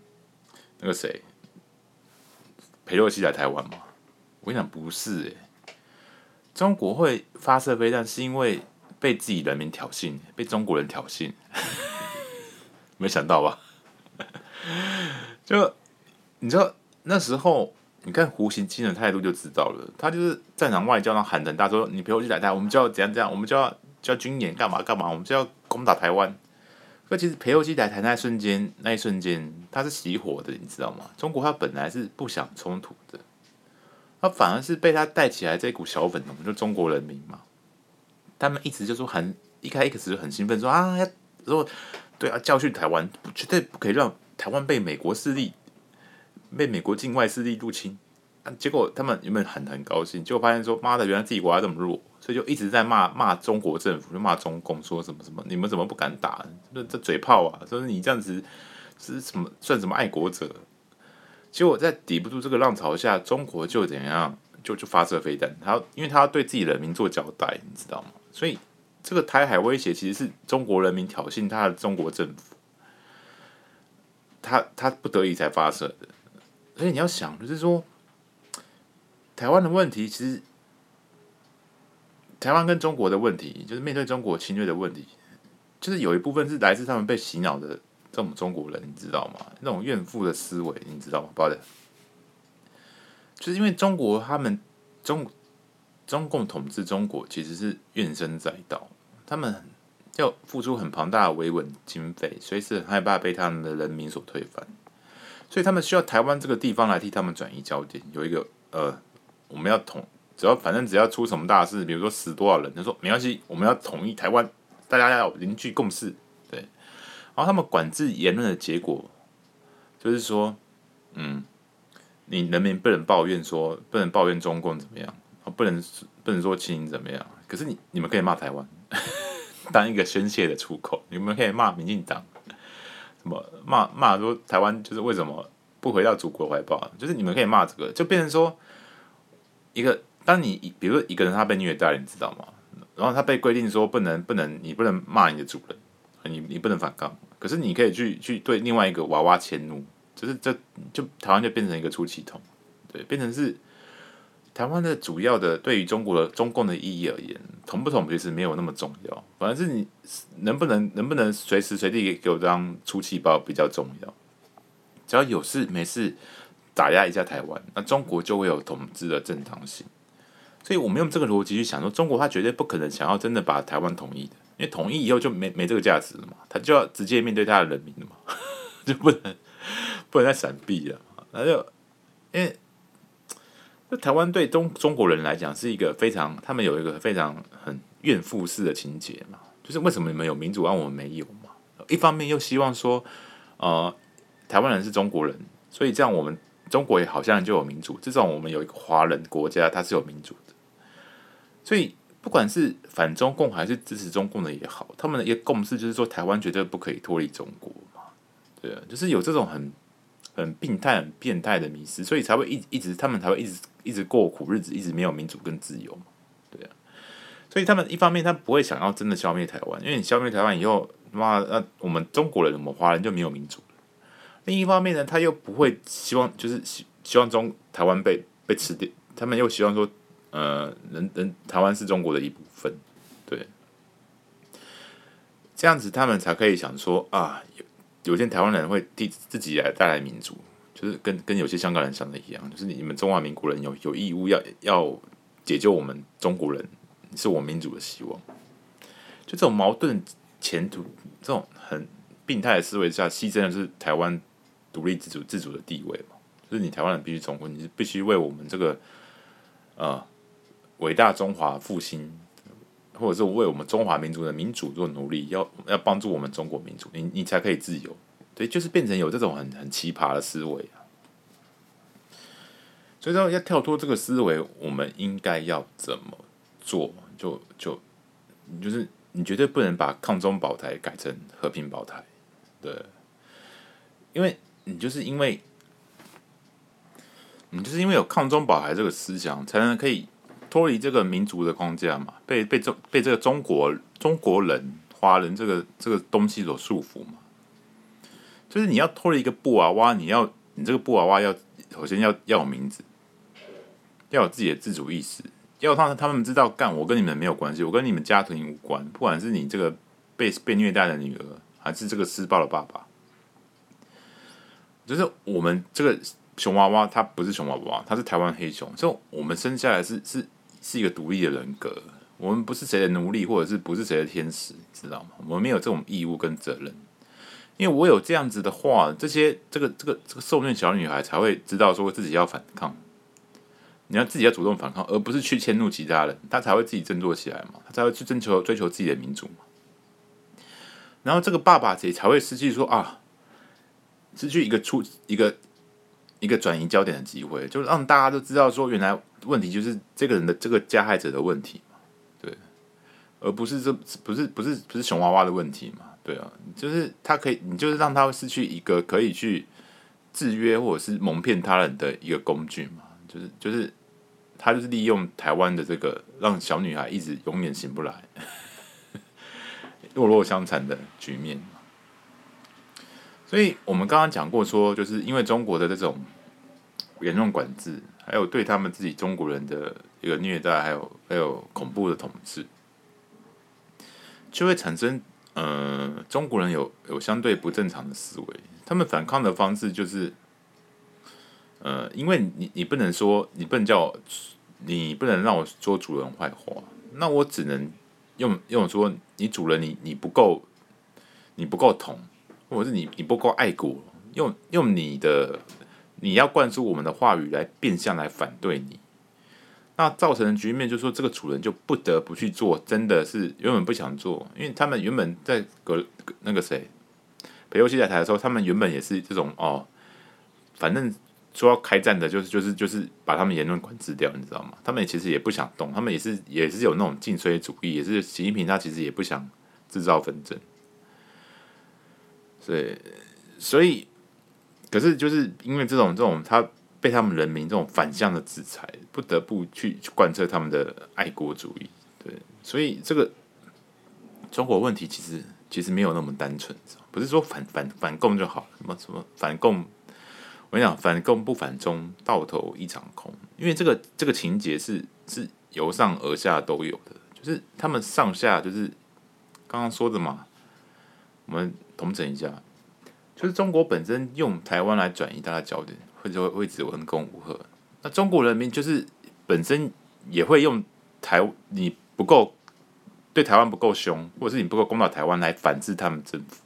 那个谁，裴洛西来台湾吗？我跟你讲，不是诶、欸，中国会发射飞弹是因为。被自己人民挑衅，被中国人挑衅，没想到吧？就你知道那时候，你看胡锡进的态度就知道了，他就是战场外交，然喊很大说：“你陪我去打台，我们就要怎样怎样，我们就要就要军演干嘛干嘛，我们就要攻打台湾。”可其实裴洛西来台那一瞬间，那一瞬间他是熄火的，你知道吗？中国他本来是不想冲突的，他反而是被他带起来这股小粉红，就中国人民嘛。他们一直就说很一开一开始就很兴奋说啊，要说对啊，教训台湾，绝对不可以让台湾被美国势力、被美国境外势力入侵，啊、结果他们原本很很高兴，结果发现说妈的，原来自己国家这么弱，所以就一直在骂骂中国政府，就骂中共，说什么什么，你们怎么不敢打？这这嘴炮啊！说你这样子是什么算什么爱国者？结果在抵不住这个浪潮下，中国就怎样？就就发射飞弹，他因为他要对自己人民做交代，你知道吗？所以这个台海威胁其实是中国人民挑衅他的中国政府，他他不得已才发射的。所以你要想，就是说，台湾的问题，其实台湾跟中国的问题，就是面对中国侵略的问题，就是有一部分是来自他们被洗脑的这种中国人，你知道吗？那种怨妇的思维，你知道吗？不好的。就是因为中国他们中中共统治中国其实是怨声载道，他们要付出很庞大的维稳经费，随时很害怕被他们的人民所推翻，所以他们需要台湾这个地方来替他们转移焦点。有一个呃，我们要统，只要反正只要出什么大事，比如说死多少人，他说没关系，我们要统一台湾，大家要凝聚共识，对。然后他们管制言论的结果，就是说，嗯。你人民不能抱怨说，不能抱怨中共怎么样，不能不能说清怎么样。可是你你们可以骂台湾，当一个宣泄的出口。你们可以骂民进党，什么骂骂说台湾就是为什么不回到祖国怀抱？就是你们可以骂这个，就变成说一个，当你比如说一个人他被虐待，你知道吗？然后他被规定说不能不能，你不能骂你的主人，你你不能反抗。可是你可以去去对另外一个娃娃迁怒。就是这就台湾就变成一个出气筒，对，变成是台湾的主要的对于中国的中共的意义而言，统不统其实没有那么重要，反而是你能不能能不能随时随地给我当出气包比较重要。只要有事没事打压一下台湾，那中国就会有统治的正当性。所以我们用这个逻辑去想说，中国他绝对不可能想要真的把台湾统一的，因为统一以后就没没这个价值了嘛，他就要直接面对他的人民了嘛，就不能。不能再闪避了，那就因为那台湾对中中国人来讲是一个非常，他们有一个非常很怨妇式的情节嘛，就是为什么你们有民主，而我们没有嘛？一方面又希望说，呃，台湾人是中国人，所以这样我们中国也好像就有民主，至少我们有一个华人国家，它是有民主的。所以不管是反中共还是支持中共的也好，他们的一个共识就是说，台湾绝对不可以脱离中国嘛，对啊，就是有这种很。很病态、很变态的迷失，所以才会一一直，他们才会一直一直过苦日子，一直没有民主跟自由，对啊。所以他们一方面，他不会想要真的消灭台湾，因为你消灭台湾以后，妈，那我们中国人、我们华人就没有民主。另一方面呢，他又不会希望，就是希希望中台湾被被吃掉，他们又希望说，呃，人人台湾是中国的一部分，对。这样子，他们才可以想说啊。有些台湾人会替自己来带来民主，就是跟跟有些香港人想的一样，就是你们中华民国人有有义务要要解救我们中国人，是我民主的希望。就这种矛盾前途，这种很病态的思维下，牺牲的是台湾独立自主自主的地位嘛？就是你台湾人必须重婚，你是必须为我们这个呃伟大中华复兴。或者是为我们中华民族的民主做努力，要要帮助我们中国民族，你你才可以自由。对，就是变成有这种很很奇葩的思维啊。所以说要跳脱这个思维，我们应该要怎么做？就就就是你绝对不能把抗中保台改成和平保台，对，因为你就是因为你就是因为有抗中保台这个思想，才能可以。脱离这个民族的框架嘛，被被中被这个中国中国人华人这个这个东西所束缚嘛，就是你要脱离一个布娃娃，你要你这个布娃娃要首先要要有名字，要有自己的自主意识，要让他们知道，干我跟你们没有关系，我跟你们家庭无关，不管是你这个被被虐待的女儿，还是这个施暴的爸爸，就是我们这个熊娃娃，它不是熊娃娃，它是台湾黑熊，就我们生下来是是。是一个独立的人格，我们不是谁的奴隶，或者是不是谁的天使，知道吗？我们没有这种义务跟责任，因为我有这样子的话，这些这个这个这个受虐小女孩才会知道说自己要反抗，你要自己要主动反抗，而不是去迁怒其他人，她才会自己振作起来嘛，她才会去追求追求自己的民主嘛。然后这个爸爸也才会失去说啊，失去一个出一个一个转移焦点的机会，就让大家都知道说，原来问题就是这个人的这个加害者的问题，对，而不是这不是不是不是熊娃娃的问题嘛，对啊，就是他可以，你就是让他失去一个可以去制约或者是蒙骗他人的一个工具嘛，就是就是他就是利用台湾的这个让小女孩一直永远醒不来，弱弱相残的局面。所以我们刚刚讲过，说就是因为中国的这种严重管制，还有对他们自己中国人的一个虐待，还有还有恐怖的统治，就会产生呃中国人有有相对不正常的思维。他们反抗的方式就是，呃，因为你你不能说你不能叫，你不能让我说主人坏话，那我只能用用说你主人你你不够你不够疼。或者是你你不够爱国，用用你的你要灌输我们的话语来变相来反对你，那造成的局面就是说，这个主人就不得不去做，真的是原本不想做，因为他们原本在隔那个谁裴洛西来台的时候，他们原本也是这种哦，反正说要开战的，就是就是就是把他们言论管制掉，你知道吗？他们其实也不想动，他们也是也是有那种晋绥主义，也是习近平他其实也不想制造纷争。所以，所以，可是就是因为这种这种，他被他们人民这种反向的制裁，不得不去去贯彻他们的爱国主义。对，所以这个中国问题其实其实没有那么单纯，不是说反反反共就好，什么什么反共，我跟你讲，反共不反中，到头一场空。因为这个这个情节是是由上而下都有的，就是他们上下就是刚刚说的嘛。我们统整一下，就是中国本身用台湾来转移大家焦点，或者会指文攻武吓。那中国人民就是本身也会用台你不够对台湾不够凶，或者是你不够攻打台湾来反制他们政府。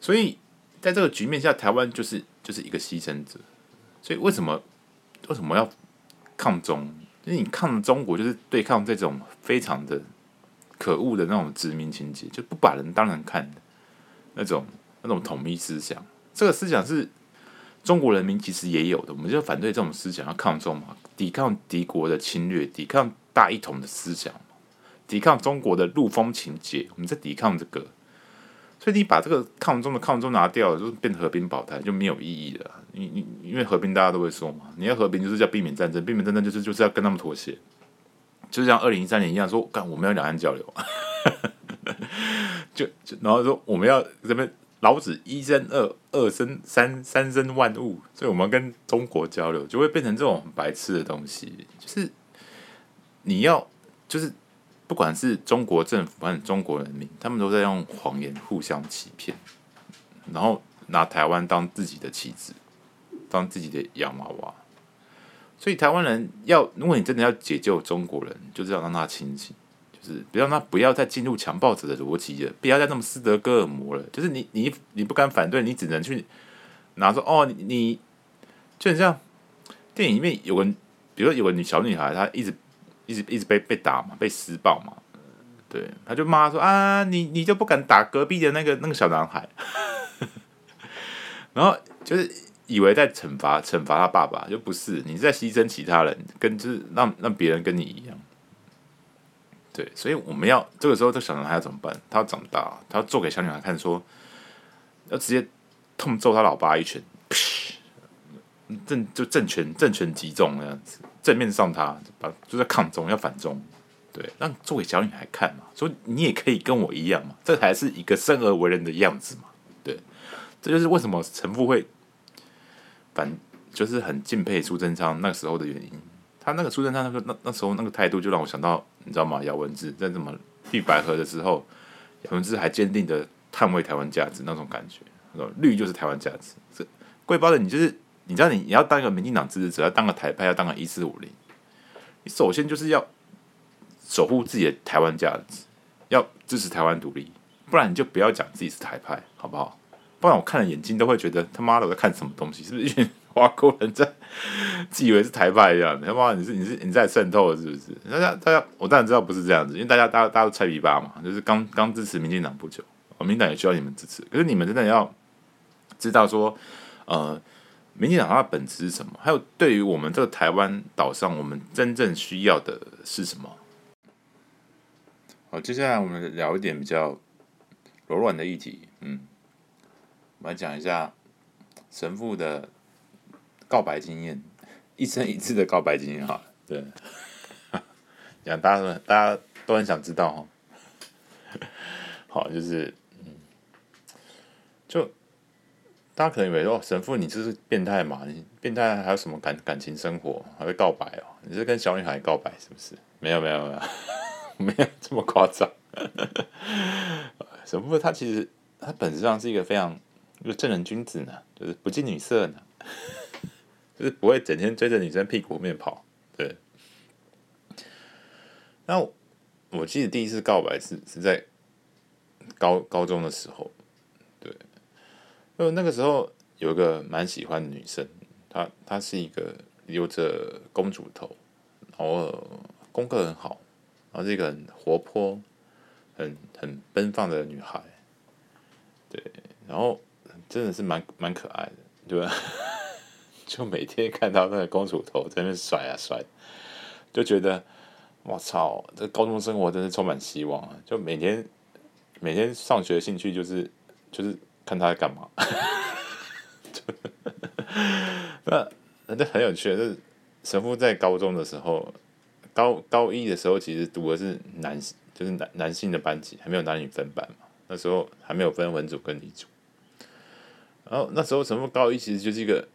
所以在这个局面下，台湾就是就是一个牺牲者。所以为什么为什么要抗中？就是你抗中国，就是对抗这种非常的。可恶的那种殖民情节，就不把人当人看的那种那种统一思想。这个思想是中国人民其实也有的，我们就反对这种思想，要抗中嘛，抵抗敌国的侵略，抵抗大一统的思想，抵抗中国的陆风情节。我们在抵抗这个，所以你把这个抗中的抗中拿掉了，就变和平保台就没有意义了。你你因为和平大家都会说嘛，你要和平就是叫避免战争，避免战争就是就是要跟他们妥协。就像二零一三年一样，说干我们要两岸交流，就就然后说我们要这边老子一生二，二生三，三生万物，所以我们跟中国交流，就会变成这种很白痴的东西。就是你要，就是不管是中国政府还是中国人民，他们都在用谎言互相欺骗，然后拿台湾当自己的棋子，当自己的洋娃娃。所以台湾人要，如果你真的要解救中国人，就是要让他清醒，是不要让他不要再进入强暴者的逻辑了，不要再那么斯德哥尔摩了。就是你你你不敢反对，你只能去拿说哦，你，你就很像电影里面有个，比如说有个女小女孩，她一直一直一直被被打嘛，被施暴嘛，对，她就骂说啊，你你就不敢打隔壁的那个那个小男孩，然后就是。以为在惩罚惩罚他爸爸，就不是你在牺牲其他人，跟就是让让别人跟你一样。对，所以我们要这个时候，这小男孩要怎么办？他要长大，他要做给小女孩看，说要直接痛揍他老爸一拳，正就正拳正拳击中那样子，正面上他，把就在抗中要反中，对，让做给小女孩看嘛，说你也可以跟我一样嘛，这才是一个生而为人的样子嘛，对，这就是为什么陈父会。反就是很敬佩苏贞昌那个时候的原因，他那个苏贞昌那个那那时候那个态度，就让我想到，你知道吗？姚文智在什么绿白合的时候，姚文智还坚定的捍卫台湾价值那种感觉，说绿就是台湾价值。这贵包的你就是你知道你你要当一个民进党支持者，要当个台派，要当个一四五零，你首先就是要守护自己的台湾价值，要支持台湾独立，不然你就不要讲自己是台派，好不好？不然我看了眼睛都会觉得他妈的我在看什么东西？是不是华国人在自以为是台派一样的？他妈你是你是你在渗透是不是？大家大家我当然知道不是这样子，因为大家大家大家都菜逼吧嘛，就是刚刚支持民进党不久，民党也需要你们支持。可是你们真的要知道说，呃，民进党它的本质是什么？还有对于我们这个台湾岛上，我们真正需要的是什么？好，接下来我们聊一点比较柔软的议题。嗯，我们来讲一下神父的告白经验，一生一次的告白经验。哈，对，讲大家大家都很想知道哈。好，就是嗯，就大家可能以为哦，神父你这是变态嘛？你变态还有什么感感情生活？还会告白哦？你是跟小女孩告白是不是？没有没有没有，没有这么夸张。神父他其实他本质上是一个非常一个正人君子呢，就是不近女色呢，就是不会整天追着女生屁股后面跑。对。那我，我记得第一次告白是是在。高高中的时候，对，呃，那个时候有一个蛮喜欢的女生，她她是一个留着公主头，然后功课很好，然后是一个很活泼、很很奔放的女孩，对，然后真的是蛮蛮可爱的，对吧？就每天看到那个公主头在那甩啊甩，就觉得我操，这高中生活真是充满希望啊！就每天。每天上学的兴趣就是就是看他在干嘛，那那就很有趣。就是神父在高中的时候，高高一的时候，其实读的是男就是男男性的班级，还没有男女分班嘛。那时候还没有分文组跟理组。然后那时候神父高一其实就是一个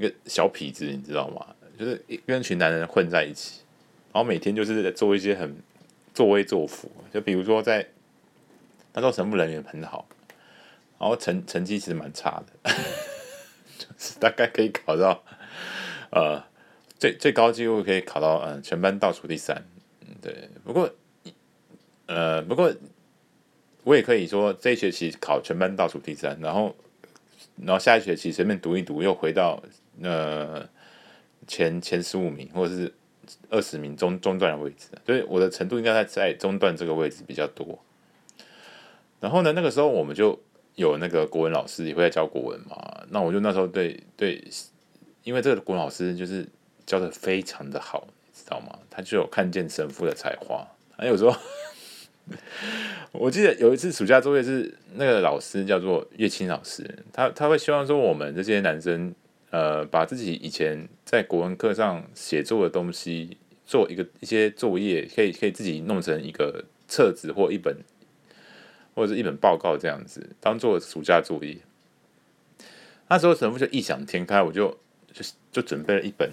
一个小痞子，你知道吗？就是跟一群男人混在一起，然后每天就是在做一些很作威作福，就比如说在。那时候神父人缘很好，然后成成绩其实蛮差的，就是大概可以考到呃最最高纪录可以考到嗯、呃、全班倒数第三，对。不过呃不过我也可以说这一学期考全班倒数第三，然后然后下一学期随便读一读又回到呃前前十五名或者是二十名中中段的位置，所以我的程度应该在在中段这个位置比较多。然后呢，那个时候我们就有那个国文老师也会在教国文嘛。那我就那时候对对，因为这个国文老师就是教的非常的好，你知道吗？他就有看见神父的才华。还有时候，我记得有一次暑假作业是那个老师叫做叶青老师，他他会希望说我们这些男生，呃，把自己以前在国文课上写作的东西做一个一些作业，可以可以自己弄成一个册子或一本。或者是一本报告这样子，当做暑假作业。那时候神父就异想天开，我就就就准备了一本，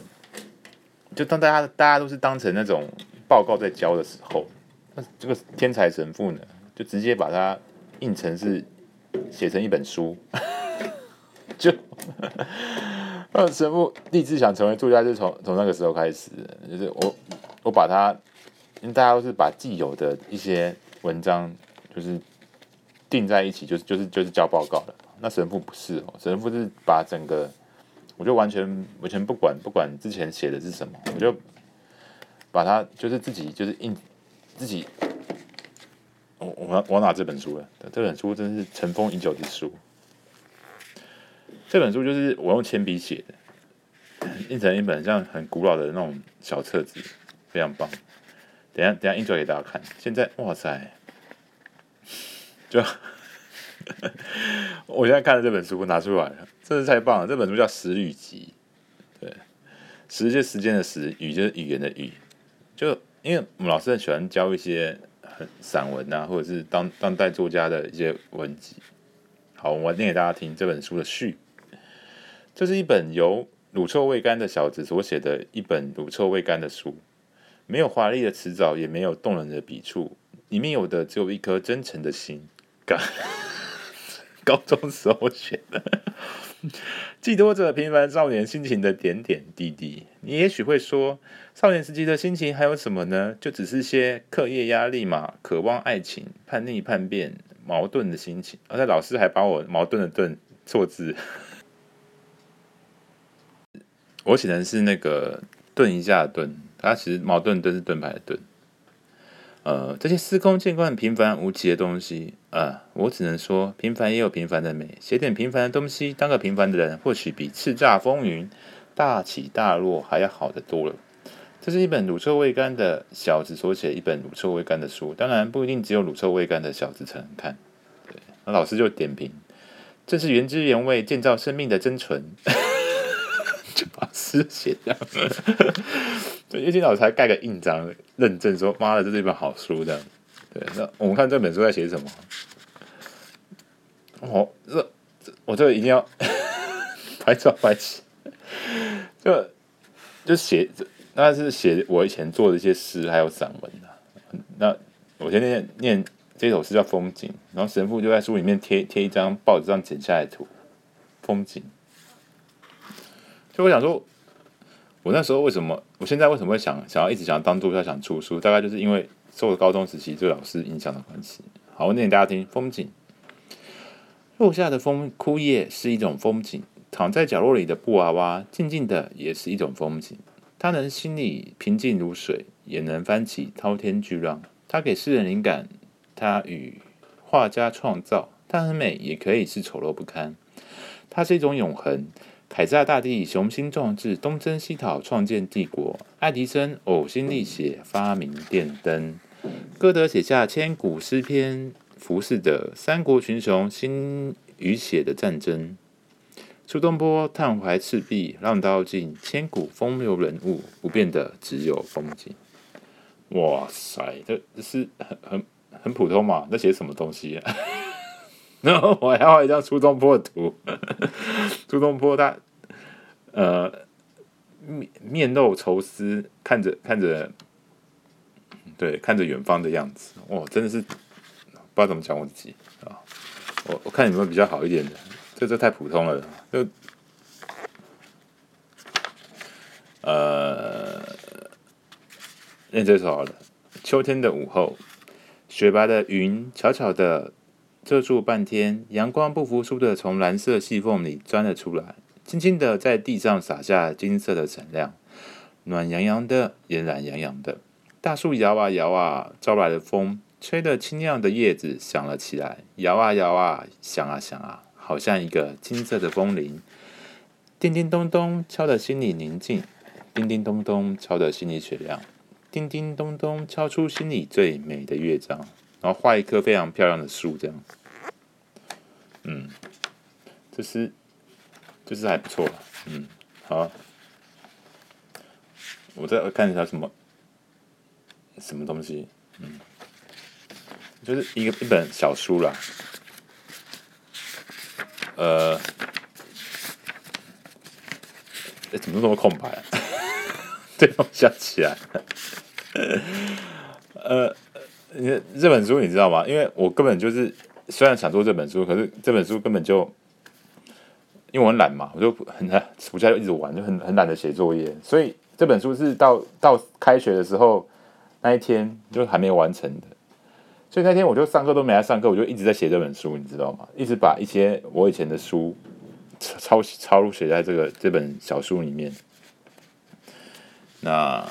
就当大家大家都是当成那种报告在教的时候，那这个天才神父呢，就直接把它印成是写成一本书，就那神父立志想成为作家，就从从那个时候开始，就是我我把它，因为大家都是把既有的一些文章，就是。定在一起就是就是就是交报告的，那神父不是哦，神父是把整个，我就完全完全不管不管之前写的是什么，我就把它就是自己就是印自己，我我我拿这本书了，这本书真是尘封已久之书，这本书就是我用铅笔写的，印成一本像很古老的那种小册子，非常棒，等下等下印出来给大家看，现在哇塞。就，我现在看了这本书，拿出来了，真是太棒了！这本书叫《时语集》，对，时就是时间的时，语就是语言的语。就因为我们老师很喜欢教一些很散文啊，或者是当当代作家的一些文集。好，我念给大家听这本书的序。这是一本由乳臭未干的小子所写的一本乳臭未干的书，没有华丽的辞藻，也没有动人的笔触，里面有的只有一颗真诚的心。高中时候写的，寄托着平凡少年心情的点点滴滴。你也许会说，少年时期的心情还有什么呢？就只是些课业压力嘛，渴望爱情、叛逆叛变、矛盾的心情。而且老师还把我矛盾的“盾”错字，我写成是那个“顿一下”的“顿”，它其实矛盾“盾”是盾牌的“盾”。呃，这些司空见惯、平凡无奇的东西啊、我只能说，平凡也有平凡的美。写点平凡的东西，当个平凡的人，或许比叱咤风云、大起大落还要好得多了。这是一本乳臭未干的小子所写，一本乳臭未干的书。当然，不一定只有乳臭未干的小子才能看。对，那老师就点评：这是原汁原味建造生命的真纯。就把诗写掉了，对，叶金老师才盖个印章认证说：“妈的，这是一本好书。”这样，对。那我们看这本书在写什么？哦，这这我这个一定要 拍照拍起，就就写，那是写我以前做的一些诗还有散文的。那我先念念这首诗叫《风景》，然后神父就在书里面贴贴一张报纸上剪下来的图，风景。就我想说，我那时候为什么，我现在为什么会想想要一直想当作家，想出书，大概就是因为受了高中时期对老师影响的关系。好，我念给大家听：风景，落下的风枯叶是一种风景，躺在角落里的布娃娃静静的也是一种风景。它能心里平静如水，也能翻起滔天巨浪。它给诗人灵感，它与画家创造，它很美，也可以是丑陋不堪。它是一种永恒。凯撒大帝雄心壮志，东征西讨，创建帝国；爱迪生呕心沥血，发明电灯；歌德写下千古诗篇，浮士德三国群雄心与血的战争；苏东坡叹怀赤壁，浪淘尽，千古风流人物，不变的只有风景。哇塞，这这是很很很普通嘛？那写什么东西啊？然后我还画一张苏东坡的图，苏东坡他，呃，面面露愁思，看着看着，对，看着远方的样子，哇，真的是不知道怎么讲我自己啊，我我看有没有比较好一点的，这这太普通了，就，呃，念这首好了，秋天的午后，雪白的云悄悄的。遮住半天，阳光不服输的从蓝色细缝里钻了出来，轻轻的在地上洒下金色的闪亮，暖洋洋的，也懒洋洋的。大树摇啊摇啊，招来的风，吹得清亮的叶子响了起来，摇啊摇啊，响啊响啊，好像一个金色的风铃，叮叮咚咚敲得心里宁静，叮叮咚咚敲得心里雪亮，叮叮咚咚敲出心里最美的乐章。然后画一棵非常漂亮的树，这样，嗯，这是，这是还不错，嗯，好，我再看一下什么，什么东西，嗯，就是一个一本小书啦，呃，哎，怎么那么空白？对，我想起来，呃。因为这本书你知道吗？因为我根本就是虽然想做这本书，可是这本书根本就因为我很懒嘛，我就很暑假就一直玩，就很很懒得写作业，所以这本书是到到开学的时候那一天就还没有完成的。所以那天我就上课都没来上课，我就一直在写这本书，你知道吗？一直把一些我以前的书抄抄录写在这个这本小书里面。那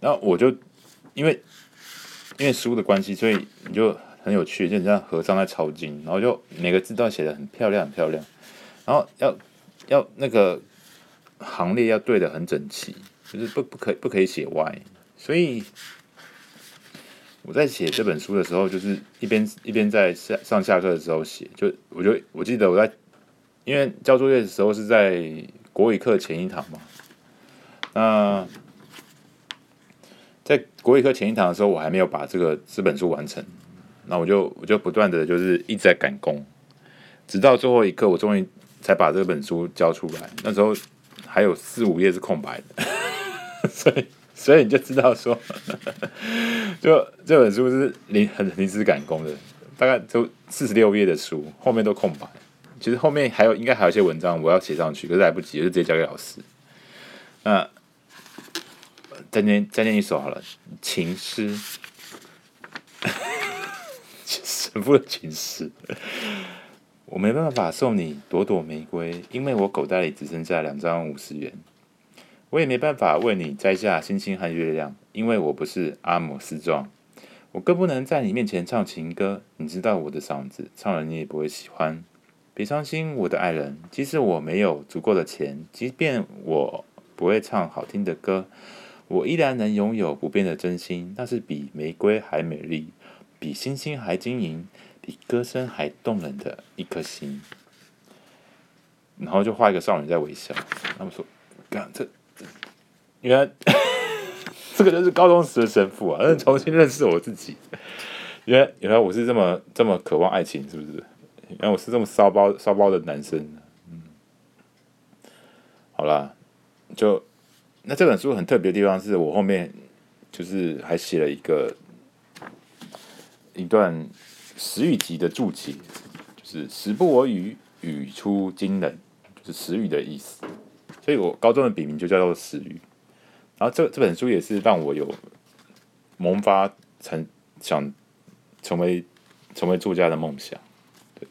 那我就。因为因为书的关系，所以你就很有趣，就像和尚在抄经，然后就每个字都要写的很漂亮，很漂亮，然后要要那个行列要对的很整齐，就是不不可以不可以写歪。所以我在写这本书的时候，就是一边一边在上上下课的时候写，就我就我记得我在因为交作业的时候是在国语课前一堂嘛，那。在国语课前一堂的时候，我还没有把这个这本书完成，那我就我就不断的就是一直在赶工，直到最后一刻，我终于才把这本书交出来。那时候还有四五页是空白的，所以所以你就知道说，就这本书是临很临时赶工的，大概就四十六页的书，后面都空白。其实后面还有应该还有一些文章我要写上去，可是来不及，就直接交给老师。那。再念再念一首好了，情诗，神父的情诗。我没办法送你朵朵玫瑰，因为我口袋里只剩下两张五十元。我也没办法为你摘下星星和月亮，因为我不是阿姆斯壮。我更不能在你面前唱情歌，你知道我的嗓子，唱了你也不会喜欢。别伤心，我的爱人，即使我没有足够的钱，即便我不会唱好听的歌，我依然能拥有不变的真心。那是比玫瑰还美丽，比星星还晶莹，比歌声还动人的一颗心。然后就画一个少女在微笑。他们说：“干这，原来。” 这个就是高中时的神父啊，重新认识我自己。原来原来我是这么这么渴望爱情，是不是？原来我是这么骚包骚包的男生。嗯，好啦，就那这本书很特别的地方是我后面就是还写了一个一段时语集的注解，就是时不我与，语出惊人，就是时语的意思。所以我高中的笔名就叫做时语。然后这这本书也是让我有萌发成想成为成为作家的梦想，对。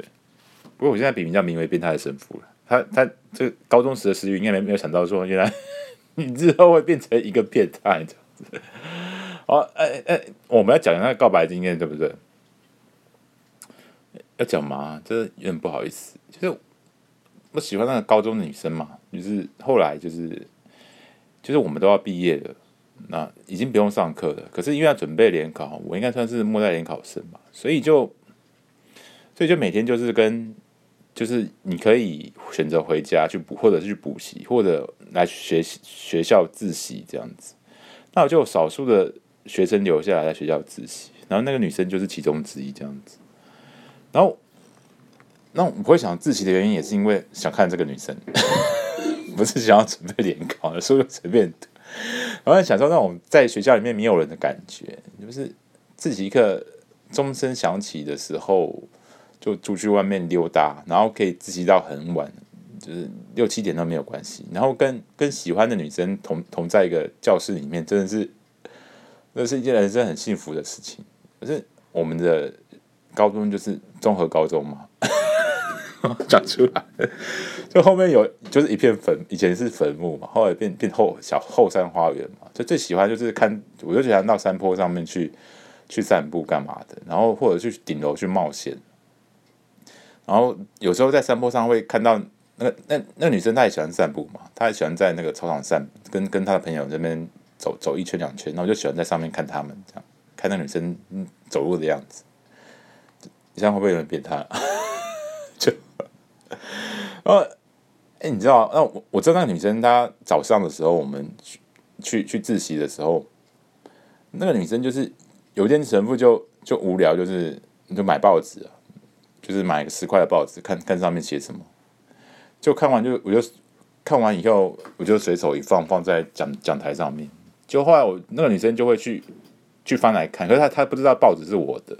不过我现在笔名叫名为变态的神父了。他他这高中时的时语应该没没有想到说，原来你之后会变成一个变态这样子。好，哎哎，我们要讲那个告白经验，对不对？要讲吗？这有点不好意思。就是我喜欢那个高中的女生嘛，就是后来就是。就是我们都要毕业了，那已经不用上课了。可是因为要准备联考，我应该算是末代联考生吧，所以就，所以就每天就是跟，就是你可以选择回家去补，或者是去补习，或者来学习学校自习这样子。那我就有少数的学生留下来在学校自习，然后那个女生就是其中之一这样子。然后，那我会想自习的原因，也是因为想看这个女生。不是想要准备联考的，所以随便读。然后享受那种在学校里面没有人的感觉，就是自习课钟声响起的时候，就出去外面溜达，然后可以自习到很晚，就是六七点都没有关系。然后跟跟喜欢的女生同同在一个教室里面，真的是，那是一件人生很幸福的事情。可是我们的高中就是综合高中嘛。讲出来，就后面有就是一片坟，以前是坟墓嘛，后来变变后小后山花园嘛，就最喜欢就是看，我就喜欢到山坡上面去去散步干嘛的，然后或者去顶楼去冒险，然后有时候在山坡上会看到那个那那女生，她也喜欢散步嘛，她也喜欢在那个操场散，跟跟她的朋友这边走走一圈两圈，然后就喜欢在上面看他们这样，看那女生走路的样子，你这样会不会有点变态？就，然后，哎，你知道，那我我知道那个女生，她早上的时候，我们去去去自习的时候，那个女生就是有一天神父就就无聊，就是就买报纸啊，就是买十块的报纸，看看上面写什么，就看完就我就看完以后，我就随手一放，放在讲讲台上面。就后来我那个女生就会去去翻来看，可是她她不知道报纸是我的。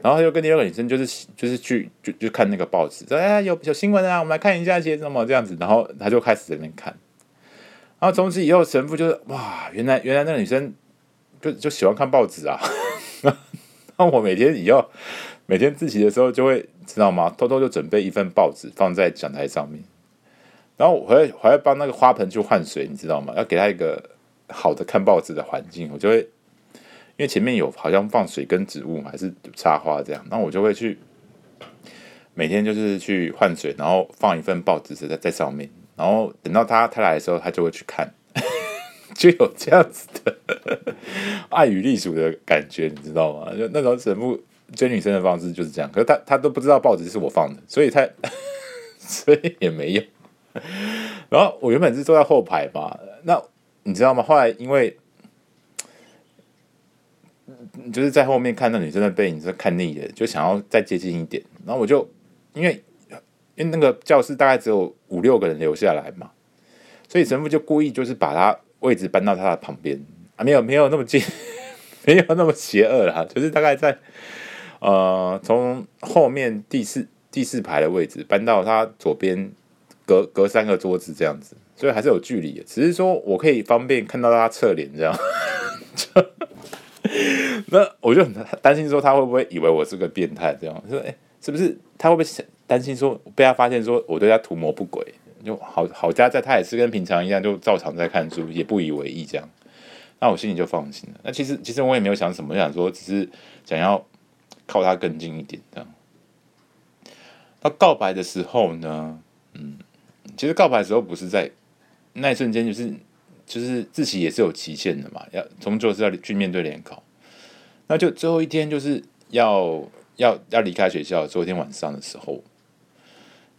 然后她就跟第二个女生就是就是去就就看那个报纸，说哎有有新闻啊，我们来看一下写什么这样子。然后她就开始在那边看。然后从此以后，神父就是哇，原来原来那个女生就就喜欢看报纸啊。那我每天以后每天自习的时候就会知道吗？偷偷就准备一份报纸放在讲台上面。然后我还还要帮那个花盆去换水，你知道吗？要给他一个好的看报纸的环境，我就会。因为前面有好像放水跟植物还是插花这样，那我就会去每天就是去换水，然后放一份报纸在在上面，然后等到他他来的时候，他就会去看，就有这样子的爱与隶属的感觉，你知道吗？就那种神父追女生的方式就是这样，可是他他都不知道报纸是我放的，所以他 所以也没有。然后我原本是坐在后排嘛，那你知道吗？后来因为。就是在后面看那女生的背影，是看腻了，就想要再接近一点。然后我就因为因为那个教室大概只有五六个人留下来嘛，所以神父就故意就是把他位置搬到他的旁边啊，没有没有那么近，没有那么邪恶啦，就是大概在呃从后面第四第四排的位置搬到他左边，隔隔三个桌子这样子，所以还是有距离的，只是说我可以方便看到他侧脸这样。那我就很担心，说他会不会以为我是个变态？这样说，哎，是不是他会不会担心说被他发现说我对他图谋不轨？就好好家在他也是跟平常一样，就照常在看书，也不以为意这样。那我心里就放心了。那其实其实我也没有想什么，想说只是想要靠他更近一点这样。那告白的时候呢，嗯，其实告白的时候不是在那一瞬间，就是就是自习也是有期限的嘛，要终究是要去面对联考。那就最后一天就是要要要离开学校，昨天晚上的时候，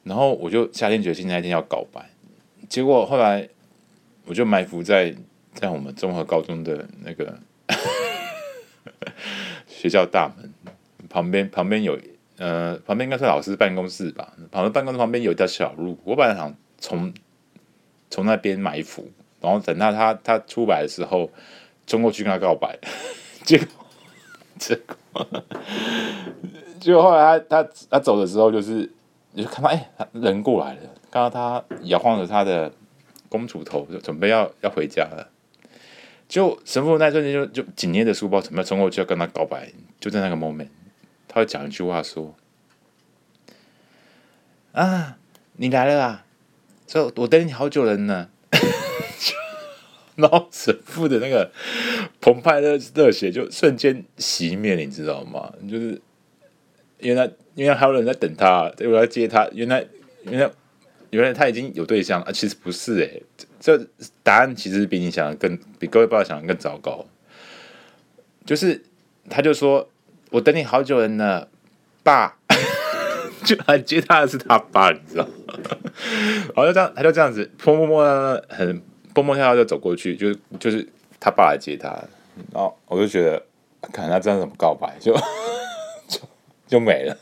然后我就下定决心那一天要告白。结果后来我就埋伏在在我们综合高中的那个 学校大门旁边，旁边有。呃，旁边应该是老师办公室吧？旁边办公室旁边有一条小路，我本来想从从那边埋伏，然后等到他他出来的时候冲过去跟他告白，结果结果结果后来他他他走的时候，就是你就看到哎，他人过来了，看到他摇晃着他的公主头，就准备要要回家了。就神父那瞬间就就紧捏着书包，准备冲过去要跟他告白，就在那个 moment。他会讲一句话说：“啊，你来了啊！这我等你好久了呢。”然后神父的那个澎湃的热血就瞬间熄灭了，你知道吗？就是原来原来还有人在等他，我要接他。原来原来原来他已经有对象啊！其实不是诶，这答案其实比你想的更比各位爸爸想的更糟糕。就是他就说。我等你好久了呢，爸，就来接他的是他爸，你知道吗？然后就这样，他就这样子，砰砰砰，很蹦蹦跳跳就走过去，就就是他爸来接他，然后我就觉得，看他这样怎么告白，就 就就没了，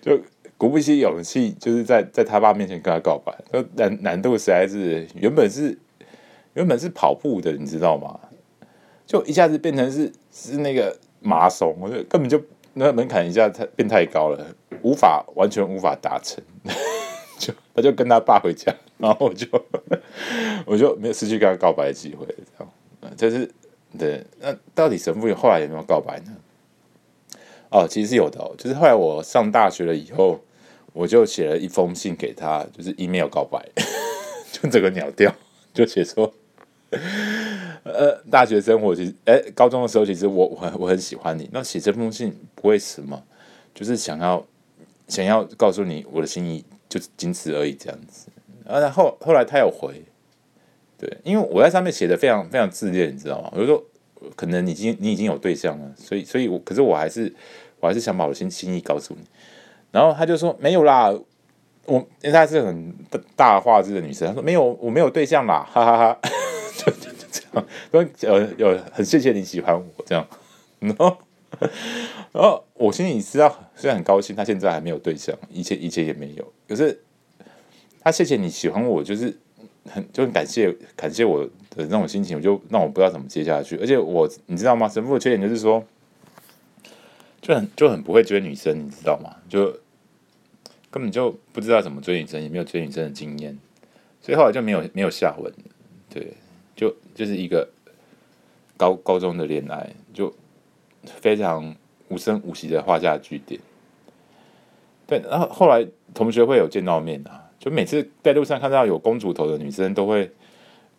就鼓不起勇气，就是在在他爸面前跟他告白，难难度实在是原本是原本是跑步的，你知道吗？就一下子变成是是那个。马拉松，我觉得根本就那门槛一下太变太高了，无法完全无法达成，就他就跟他爸回家，然后我就 我就没有失去跟他告白的机会，这样，就是对。那到底神父后来有没有告白呢？哦，其实是有的哦，就是后来我上大学了以后，我就写了一封信给他，就是 email 告白，就整个鸟调，就写说。呃，大学生活其实，哎，高中的时候其实我我很我很喜欢你。那写这封信不为什么，就是想要想要告诉你我的心意，就仅此而已这样子。然后后来他有回，对，因为我在上面写的非常非常自恋，你知道吗？我就说可能你已经你已经有对象了，所以所以我可是我还是我还是想把我心心意告诉你。然后他就说没有啦，我因为她是很大话之的女生，她说没有我没有对象啦，哈哈哈，哈。就就这样，说有有很谢谢你喜欢我这样，然后然后我心里知道，虽然很高兴，她现在还没有对象，一切一切也没有，可是她谢谢你喜欢我，就是很就很感谢感谢我的那种心情，我就让我不知道怎么接下去。而且我你知道吗？神父的缺点就是说，就很就很不会追女生，你知道吗？就根本就不知道怎么追女生，也没有追女生的经验，所以后来就没有没有下文，对。就就是一个高高中的恋爱，就非常无声无息的画下句点。对，然后后来同学会有见到面啊，就每次在路上看到有公主头的女生，都会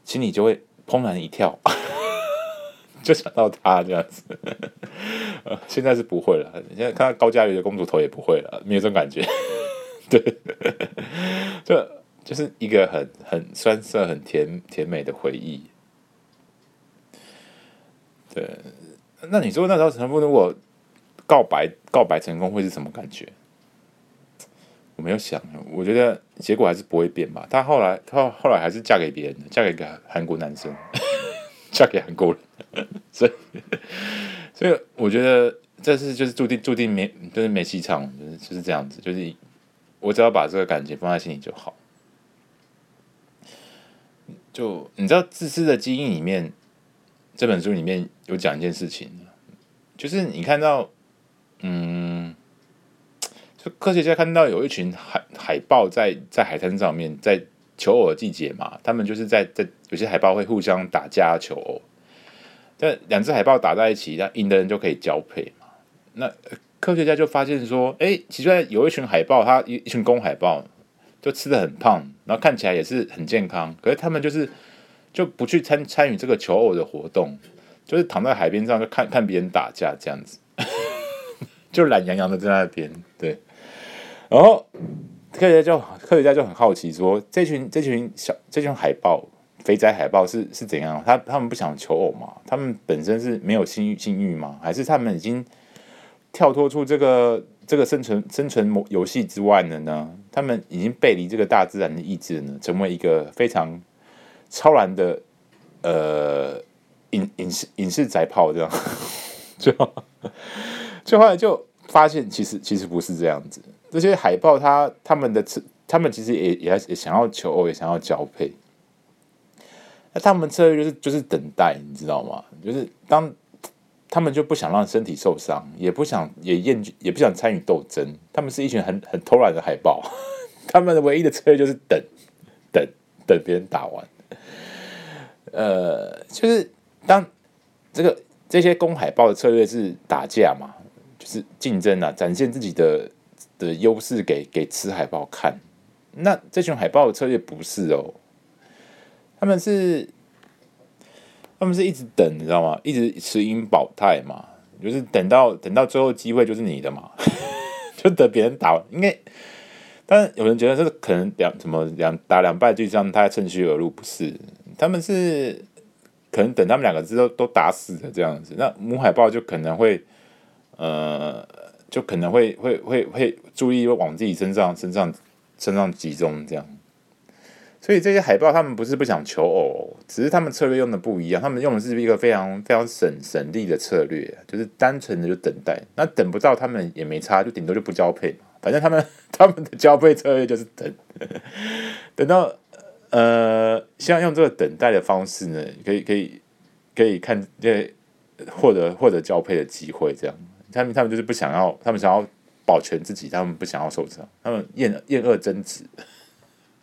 心里就会怦然一跳，就想到她这样子。现在是不会了，现在看到高嘉瑜的公主头也不会了，没有这种感觉。对，就。就是一个很很酸涩、很甜甜美的回忆。对，那你说那时候神父如果告白告白成功会是什么感觉？我没有想，我觉得结果还是不会变吧。他后来他后来还是嫁给别人的，嫁给一个韩国男生，嫁给韩国人。所以所以我觉得这是就是注定注定没就是没戏唱，就是就是这样子。就是我只要把这个感情放在心里就好。就你知道《自私的基因》里面这本书里面有讲一件事情，就是你看到，嗯，就科学家看到有一群海海豹在在海滩上面，在求偶的季节嘛，他们就是在在有些海豹会互相打架求偶，但两只海豹打在一起，那赢的人就可以交配嘛。那科学家就发现说，哎，其实有一群海豹，它一一群公海豹，就吃得很胖，然后看起来也是很健康，可是他们就是就不去参参与这个求偶的活动，就是躺在海边上就看看别人打架这样子，就懒洋洋的在那边。对，然后科学家就科学家就很好奇说，这群这群小这群海豹。肥仔海豹是是怎样？他他们不想求偶吗？他们本身是没有性欲性欲吗？还是他们已经跳脱出这个这个生存生存模游戏之外了呢？他们已经背离这个大自然的意志呢？成为一个非常超然的呃影影视影视宅炮这样，最后最后来就发现，其实其实不是这样子。这些海豹他他们的他们其实也也也想要求偶，也想要交配。那他们策略就是就是等待，你知道吗？就是当他们就不想让身体受伤，也不想也厌倦，也不想参与斗争。他们是一群很很偷懒的海豹，他们的唯一的策略就是等，等，等别人打完。呃，就是当这个这些公海豹的策略是打架嘛，就是竞争啊，展现自己的的优势给给雌海豹看。那这群海豹的策略不是哦。他们是，他们是一直等，你知道吗？一直持盈保泰嘛，就是等到等到最后机会就是你的嘛，就等别人打。应该，但是有人觉得这是可能两什么两打两败俱伤，他趁虚而入，不是？他们是可能等他们两个字都都打死的这样子，那母海豹就可能会，呃，就可能会会会会注意往自己身上身上身上集中这样。所以这些海豹他们不是不想求偶，只是他们策略用的不一样。他们用的是一个非常非常省省力的策略，就是单纯的就等待。那等不到他们也没差，就顶多就不交配嘛。反正他们他们的交配策略就是等，等到呃，希望用这个等待的方式呢，可以可以可以看，就获得获得交配的机会。这样，他们他们就是不想要，他们想要保全自己，他们不想要受伤，他们厌厌恶争执。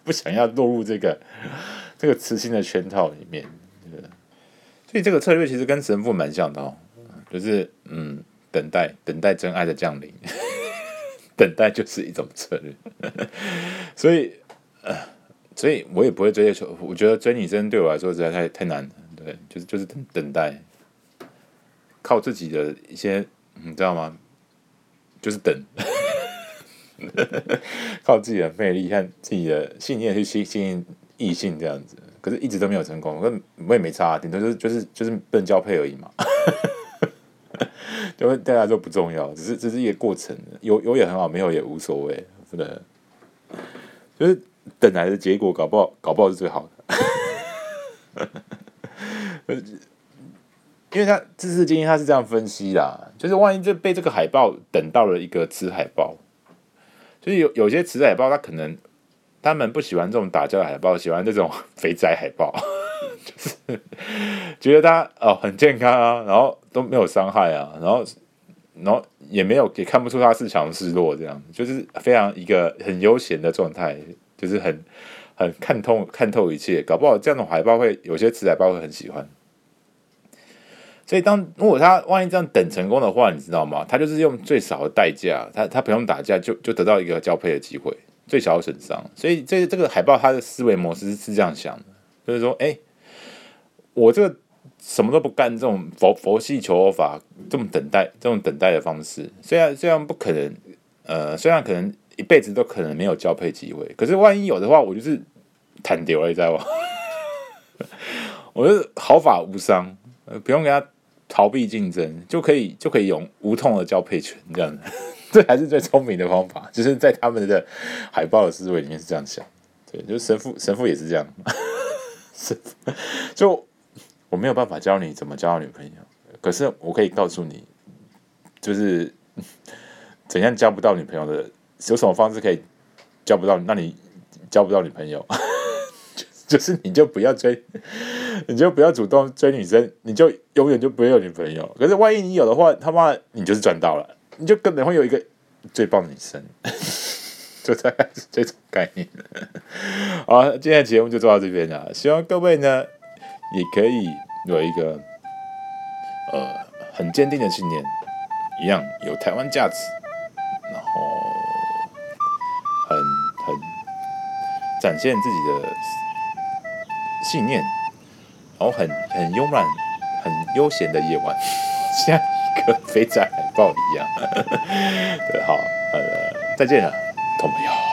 不想要落入这个 这个磁性的圈套里面，所以这个策略其实跟神父蛮像的哦，就是嗯，等待等待真爱的降临，等待就是一种策略，所以，所以我也不会追求，我觉得追女生对我来说实在太太难了，对，就是就是等等待，靠自己的一些，你知道吗？就是等。靠自己的魅力和自己的信念去吸吸引异性这样子，可是一直都没有成功。我我也没差，顶多就是就是就是不能交配而已嘛。就对大家都不重要，只是只是一个过程。有有也很好，没有也无所谓，真的。就是等来的结果，搞不好搞不好是最好的。因为他知识精英他是这样分析的，就是万一就被这个海豹等到了一个雌海豹。就是有有些雌海豹，它可能他们不喜欢这种打架的海报，喜欢这种 肥仔海报，就是觉得它哦很健康啊，然后都没有伤害啊，然后然后也没有也看不出它是强是弱，这样就是非常一个很悠闲的状态，就是很很看透看透一切，搞不好这样的海报会有些雌海报会很喜欢。所以当如果他万一这样等成功的话，你知道吗？他就是用最少的代价，他他不用打架就就得到一个交配的机会，最小的损伤。所以这这个海豹他的思维模式是这样想的，就是说，哎，我这个什么都不干，这种佛佛系求偶法，这种等待，这种等待的方式，虽然虽然不可能，呃，虽然可能一辈子都可能没有交配机会，可是万一有的话，我就是坦丢了，你知道吗？我就毫发无伤，不用给他。逃避竞争就可以就可以用无痛的交配权，这样子，这还是最聪明的方法。就是在他们的海豹的思维里面是这样想，对，就是神父神父也是这样，神父就我没有办法教你怎么交女朋友，可是我可以告诉你，就是 怎样交不到女朋友的，有什么方式可以交不到，那你交不到女朋友。就是你就不要追，你就不要主动追女生，你就永远就不会有女朋友。可是万一你有的话，他妈你就是赚到了，你就根本会有一个最棒的女生，就大概是这种概念。好，今天的节目就做到这边了，希望各位呢也可以有一个呃很坚定的信念，一样有台湾价值，然后很很。展现自己的信念，然后很很慵懒、很悠闲的夜晚，像一个肥仔海报一样。对，好，呃，再见了，朋友。